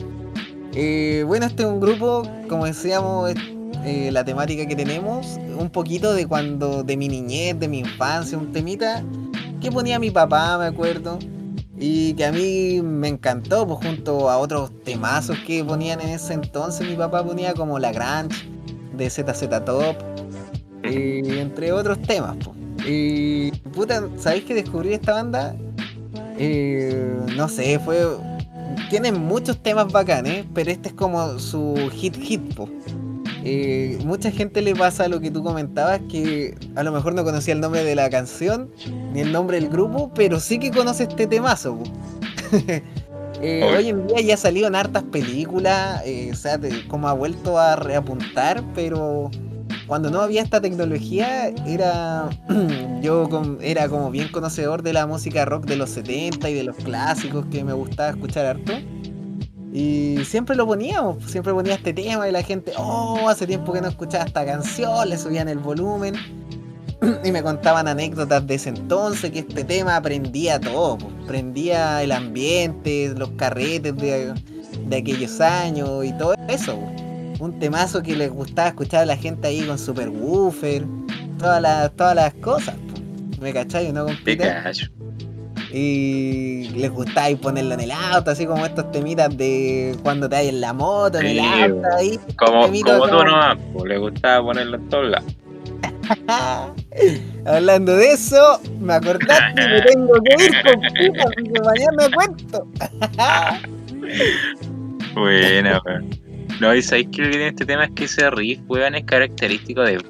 Eh, bueno, este es un grupo, como decíamos, eh, la temática que tenemos, un poquito de cuando, de mi niñez, de mi infancia, un temita que ponía mi papá, me acuerdo, y que a mí me encantó, pues junto a otros temazos que ponían en ese entonces, mi papá ponía como La Grange, de ZZ Top, entre otros temas, pues. Y puta, ¿sabéis que descubrí esta banda? No sé, fue. Tienen muchos temas bacanes, pero este es como su hit hit, po. Eh, mucha gente le pasa lo que tú comentabas, que a lo mejor no conocía el nombre de la canción, ni el nombre del grupo, pero sí que conoce este temazo. [LAUGHS] eh, hoy en día ya ha salido en hartas películas, eh, o sea, como ha vuelto a reapuntar, pero cuando no había esta tecnología, era [CLEARS THROAT] yo era como bien conocedor de la música rock de los 70 y de los clásicos que me gustaba escuchar harto. Y siempre lo poníamos, siempre ponía este tema y la gente, oh, hace tiempo que no escuchaba esta canción, le subían el volumen [CLEARS THROAT] y me contaban anécdotas de ese entonces, que este tema prendía todo, prendía el ambiente, los carretes de, de aquellos años y todo eso un temazo que les gustaba escuchar a la gente ahí con super woofer, todas las, todas las cosas. ¿Me cachai? ¿No, compita? Y les gustaba ir ponerlo en el auto, así como estos temitas de cuando te hay en la moto, en el auto, ahí. Como, como tú no, pues, le gustaba ponerlo en todos lados. [LAUGHS] Hablando de eso, me acordaste que me tengo que ir, compita, [LAUGHS] porque mañana cuento. [LAUGHS] Buena, weón. No, y sabéis que lo que tiene este tema es que ese riff, weón, es característico de,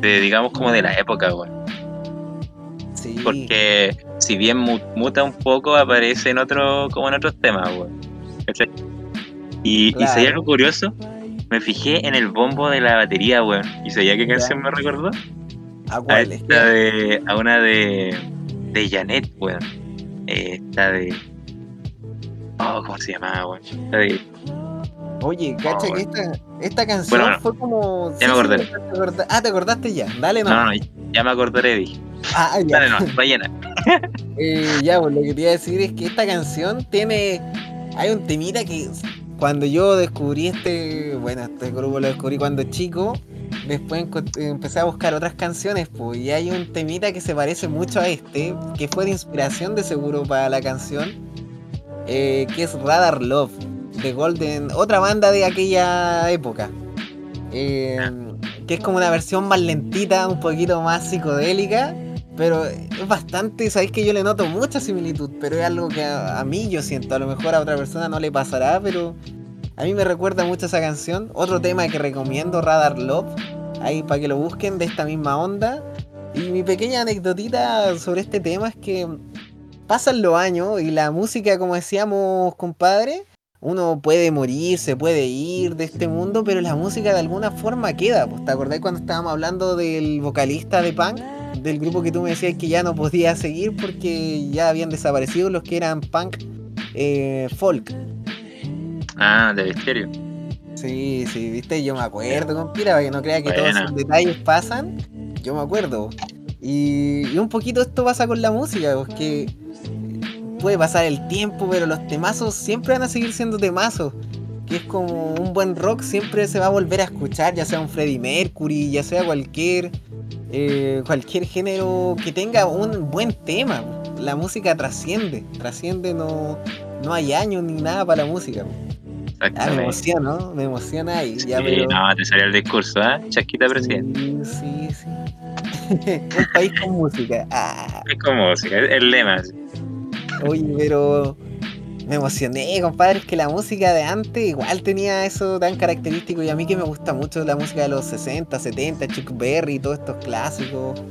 de digamos, como de la época, weón. Sí. Porque si bien muta un poco, aparece en otro, como en otros temas, weón. Y, y sabía algo curioso, me fijé en el bombo de la batería, weón. ¿Y sabía qué canción me recordó? ¿A cuál? A, de, a una de, de Janet, weón. Esta de... Oh, ¿cómo se llamaba, weón? Esta de Oye, cacha que esta, esta canción fue como. Ya me acordé. ah, te acordaste ya. Dale, no. No, no, ya me acordaré, dije. Ah, ya. Dale, no, ballena. [LAUGHS] eh, ya, pues lo que quería decir es que esta canción tiene. Hay un temita que cuando yo descubrí este. Bueno, este grupo lo descubrí cuando chico. Después empecé a buscar otras canciones, pues, y hay un temita que se parece mucho a este, que fue de inspiración de seguro para la canción, eh, que es Radar Love de Golden, otra banda de aquella época. Eh, que es como una versión más lentita, un poquito más psicodélica, pero es bastante, sabéis que yo le noto mucha similitud, pero es algo que a, mí yo siento, a lo mejor a otra persona no le pasará, pero a mí me recuerda mucho esa canción. Otro tema que recomiendo, Radar Love, ahí para que lo busquen de esta misma onda. Y mi pequeña anecdotita sobre este tema es que pasan los años y la música, como decíamos, compadre, uno puede morir, se puede ir de este mundo, pero la música de alguna forma queda. Pues, ¿Te acordás cuando estábamos hablando del vocalista de punk? Del grupo que tú me decías que ya no podía seguir porque ya habían desaparecido los que eran punk eh, folk. Ah, de misterio. Sí, sí, viste, yo me acuerdo, compira, para que no crea que todos esos detalles pasan. Yo me acuerdo. Y, y, un poquito esto pasa con la música, porque puede pasar el tiempo, pero los temazos siempre van a seguir siendo temazos. Que es como un buen rock, siempre se va a volver a escuchar, ya sea un Freddie Mercury, ya sea cualquier, eh, cualquier género que tenga un buen tema. La música trasciende, trasciende, no, no hay años ni nada para la música. Ah, me emociona, ¿no? Me emociona y ya pero... no, te salió el discurso, ¿eh? Chasquita presidente. Sí, sí. [LAUGHS] un país con música. Ah. Es con música, el lema. Oye, pero me emocioné, compadre, es que la música de antes igual tenía eso tan característico y a mí que me gusta mucho la música de los 60, 70, Chuck Berry, todos estos clásicos,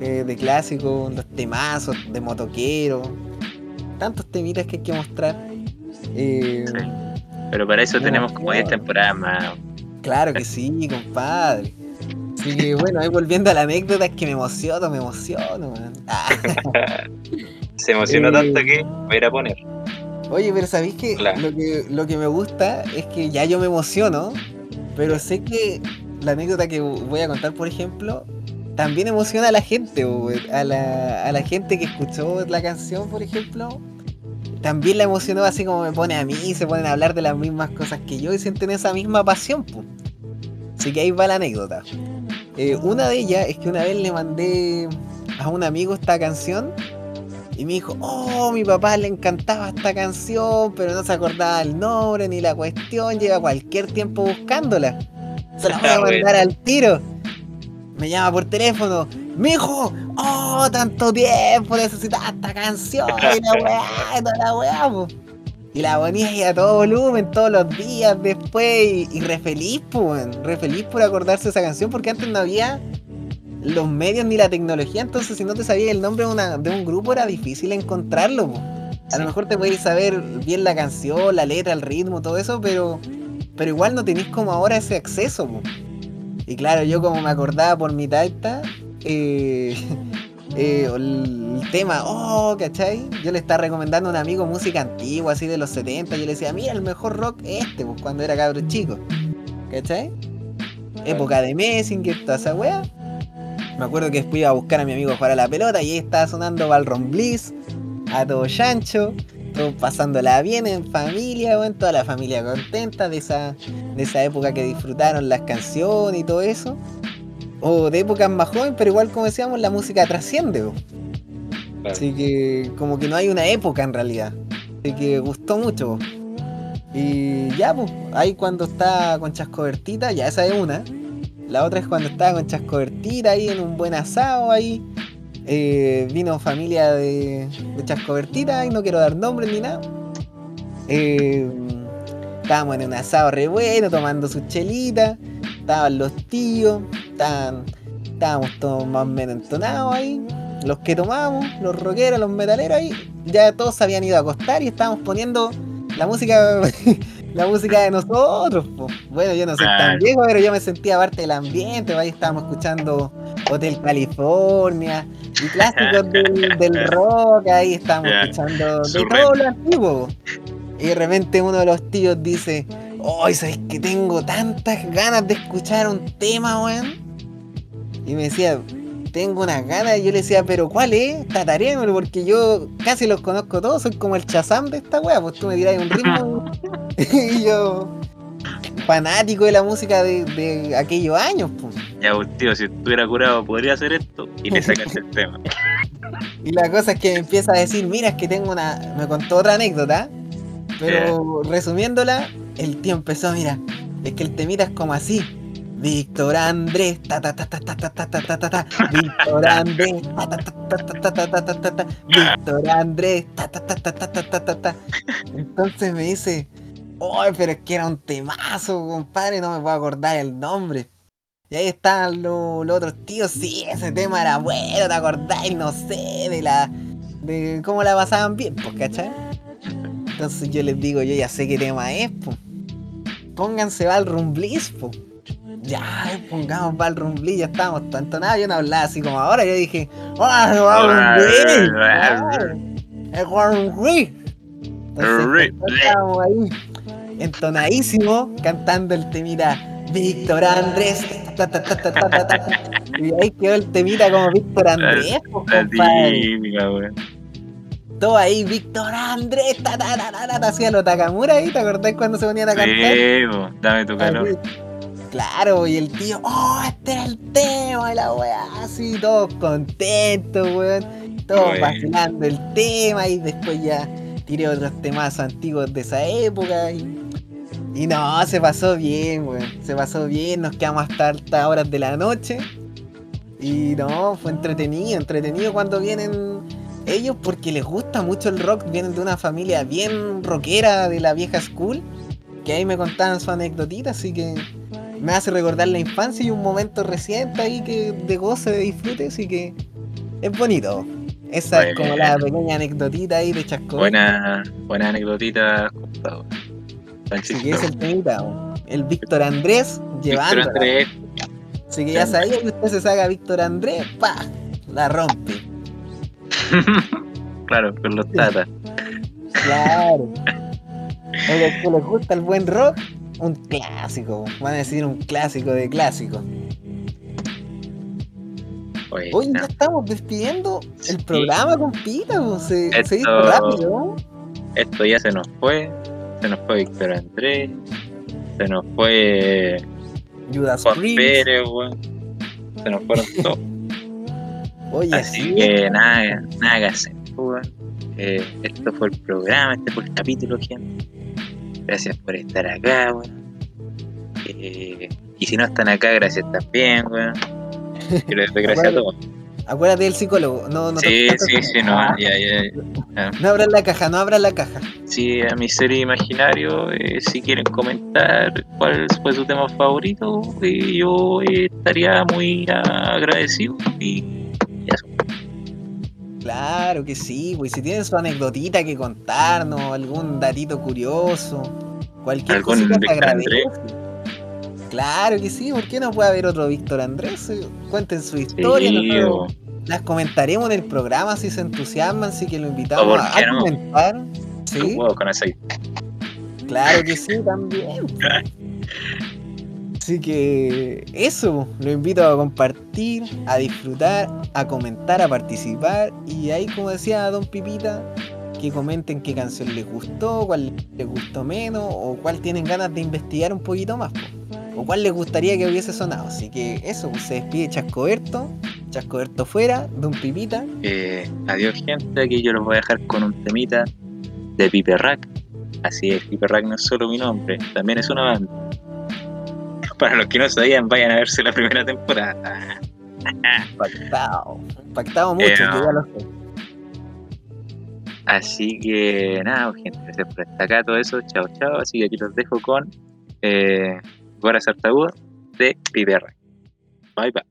eh, de clásicos, los temazos de motoquero, tantos temitas que hay que mostrar. Eh, Pero para eso tenemos como 10 temporadas más. Claro que sí, compadre. Así que bueno, ahí volviendo a la anécdota, es que me emociono, me emociono, [LAUGHS] Se emocionó tanto que voy a ir a poner. Oye, pero ¿sabéis que, lo que lo que me gusta es que ya yo me emociono, pero sé que la anécdota que voy a contar, por ejemplo, también emociona a la gente, a la, a la gente que escuchó la canción, por ejemplo. También la emocionó así como me pone a mí, se ponen a hablar de las mismas cosas que yo y sienten esa misma pasión. Pues. Así que ahí va la anécdota. Eh, una de ellas es que una vez le mandé a un amigo esta canción y me dijo, oh, mi papá le encantaba esta canción, pero no se acordaba el nombre ni la cuestión, lleva cualquier tiempo buscándola. Se la voy a mandar al tiro. Me llama por teléfono, mijo, oh, tanto tiempo necesitaba esta canción y la weá, y toda la weá, Y la ponía ahí a todo volumen todos los días después y, re feliz, pues, re feliz por acordarse de esa canción porque antes no había los medios ni la tecnología, entonces si no te sabías el nombre de, un grupo era difícil encontrarlo. A lo mejor te podías saber bien la canción, la letra, el ritmo, todo eso, pero, pero igual no tenéis como ahora ese acceso. Y claro, yo como me acordaba por mi taita, eh, [LAUGHS] eh, el tema, oh, ¿cachai? Yo le estaba recomendando a un amigo música antigua, así de los 70, yo le decía, mira, el mejor rock es este, pues cuando era cabro chico, ¿cachai? Época de Messenger, toda esa wea. Me acuerdo que iba a buscar a mi amigo a jugar a la pelota y ahí estaba sonando Balron Bliss, a todo chancho, todo pasándola bien en familia, bueno, toda la familia contenta de esa, de esa época que disfrutaron las canciones y todo eso. O de épocas más jóvenes, pero igual como decíamos, la música trasciende. Así que como que no hay una época en realidad. Así que gustó mucho. Y ya, pues, ahí cuando está con Chascobertita, ya esa es una. La otra es cuando estaba con Chascobertita ahí en un buen asado ahí. Eh, vino familia de, Chascobertita y no quiero dar nombres ni nada. Eh, estábamos en un asado re bueno, tomando su chelita. Estaban los tíos, estaban, estábamos todos más o menos entonados ahí. Los que tomamos, los rockeros, los metaleros ahí, ya todos habían ido a acostar y estábamos poniendo la música [LAUGHS] la música de nosotros. Bueno, yo no soy tan viejo, pero yo me sentía parte del ambiente. Ahí estábamos escuchando Hotel California y clásicos [LAUGHS] del, rock. Ahí estábamos escuchando de todo lo antiguo. Y de repente uno de los tíos dice: Hoy sabes que tengo tantas ganas de escuchar un tema, weón. Y me decía, tengo unas ganas. Y yo le decía, pero ¿cuál es? Tatarémoslo, porque yo casi los conozco todos. Soy como el chazam de esta wea. Pues tú me dirás un ritmo. [LAUGHS] y yo, fanático de la música de, aquellos años. Pues. Ya, pues, tío, si estuviera curado, podría hacer esto. Y le sacaste el [LAUGHS] tema. Y la cosa es que me empieza a decir, mira, es que tengo una. Me contó otra anécdota. Pero resumiéndola, el tío empezó, mira, es que el temita es como así. Víctor Andrés, ta ta ta ta ta ta ta ta ta ta Víctor Andrés, ta ta ta ta ta ta ta ta ta Víctor Andrés, ta ta ta ta ta ta ta ta Entonces me dice, ¡ay, pero es que era un temazo, compadre! No me puedo acordar el nombre. Y ahí están los, otros tíos, sí, ese tema era bueno, ¿te acordáis? No sé, de la. de cómo la pasaban bien, pues, ¿cachai? Entonces yo les digo, yo ya sé qué tema es, pues. Pónganse al Bliss, pues ya, pongamos Ballroom Bleed, ya estábamos tanto nada, yo no hablaba así como ahora, yo dije, ¡Ah, Ballroom ¡Es Ballroom Entonces, estábamos ahí, entonadísimo, cantando el temita Víctor Andrés, y ahí quedó el temita como Víctor Andrés, compadre. Todo ahí, Víctor Andrés, ta, ta, ta, ta, hacía los Takamura ahí, ¿te acordás cuando se ponían a cantar? Sí, dame tu calor. Claro, y el tío, oh, este era el tema, y la weá, así, todos contentos, weón, todos vacilando el tema, y después ya tiré otros temas antiguos de esa época, y, y no, se pasó bien, weón, se pasó bien, nos quedamos hasta altas horas de la noche, y no, fue entretenido, entretenido cuando vienen ellos, porque les gusta mucho el rock, vienen de una familia bien rockera de la vieja school, que ahí me contaban su anécdotita, así que me hace recordar la infancia y un momento reciente ahí que de goce, de disfrute, así que es bonito. Esa es como la pequeña anecdotita ahí de Chasco. Buena, buena anecdotita, Así que es el temita, el Víctor Andrés llevando. Víctor Andrés. Así que ya sabía que usted se saca Víctor Andrés, pa, la rompe. [LAUGHS] claro, con los tatas. Claro. O los que les gusta el buen rock, un clásico. Van a decir un clásico de clásicos. Hoy ya estamos despidiendo el programa, compita, se, se hizo rápido. Esto ya se nos fue. Se nos fue Víctor Andrés. Se nos fue. Judas Juan Pérez, Se nos fueron [LAUGHS] todos. Oye, Así que nada, nada que hacer, eh, esto fue el programa, este fue el capítulo, gente. Gracias por estar acá, weón. Eh, y si no están acá, gracias también, weón. gracias a todos. Acuérdate del psicólogo. No, no sí, sí, sí, no, ya, ya, No abran la caja, no abran la caja. Sí, a mi ser imaginario, eh, si quieren comentar cuál fue su tema favorito, eh, yo estaría muy agradecido y. Claro que sí, pues si tienen su anecdotita que contarnos, algún datito curioso, cualquier que agradece. Claro que sí, ¿por qué no puede haber otro Víctor Andrés? Cuenten su historia, las comentaremos en el programa si se entusiasman, si que lo invitamos a, comentar. ¿Sí? con Claro que sí, también. [LAUGHS] Así que eso, lo invito a compartir, a disfrutar, a comentar, a participar. Y ahí, como decía Don Pipita, que comenten qué canción les gustó, cuál les gustó menos, o cuál tienen ganas de investigar un poquito más o cuál les gustaría que hubiese sonado. Así que eso, se despide Chascoberto, Chascoberto fuera, de un pipita. Eh, adiós gente, aquí yo los voy a dejar con un temita de Pipe Rack. Así es, Pipe Rack no es solo mi nombre, también es una banda. Para los que no sabían, vayan a verse la primera temporada. Pactado, pactado mucho, yo ya lo sé. Así que nada, gente, gracias por estar acá, todo eso, chao, chao. Así que aquí los dejo con eh, Gora Sartaúa de Piperra. Bye bye.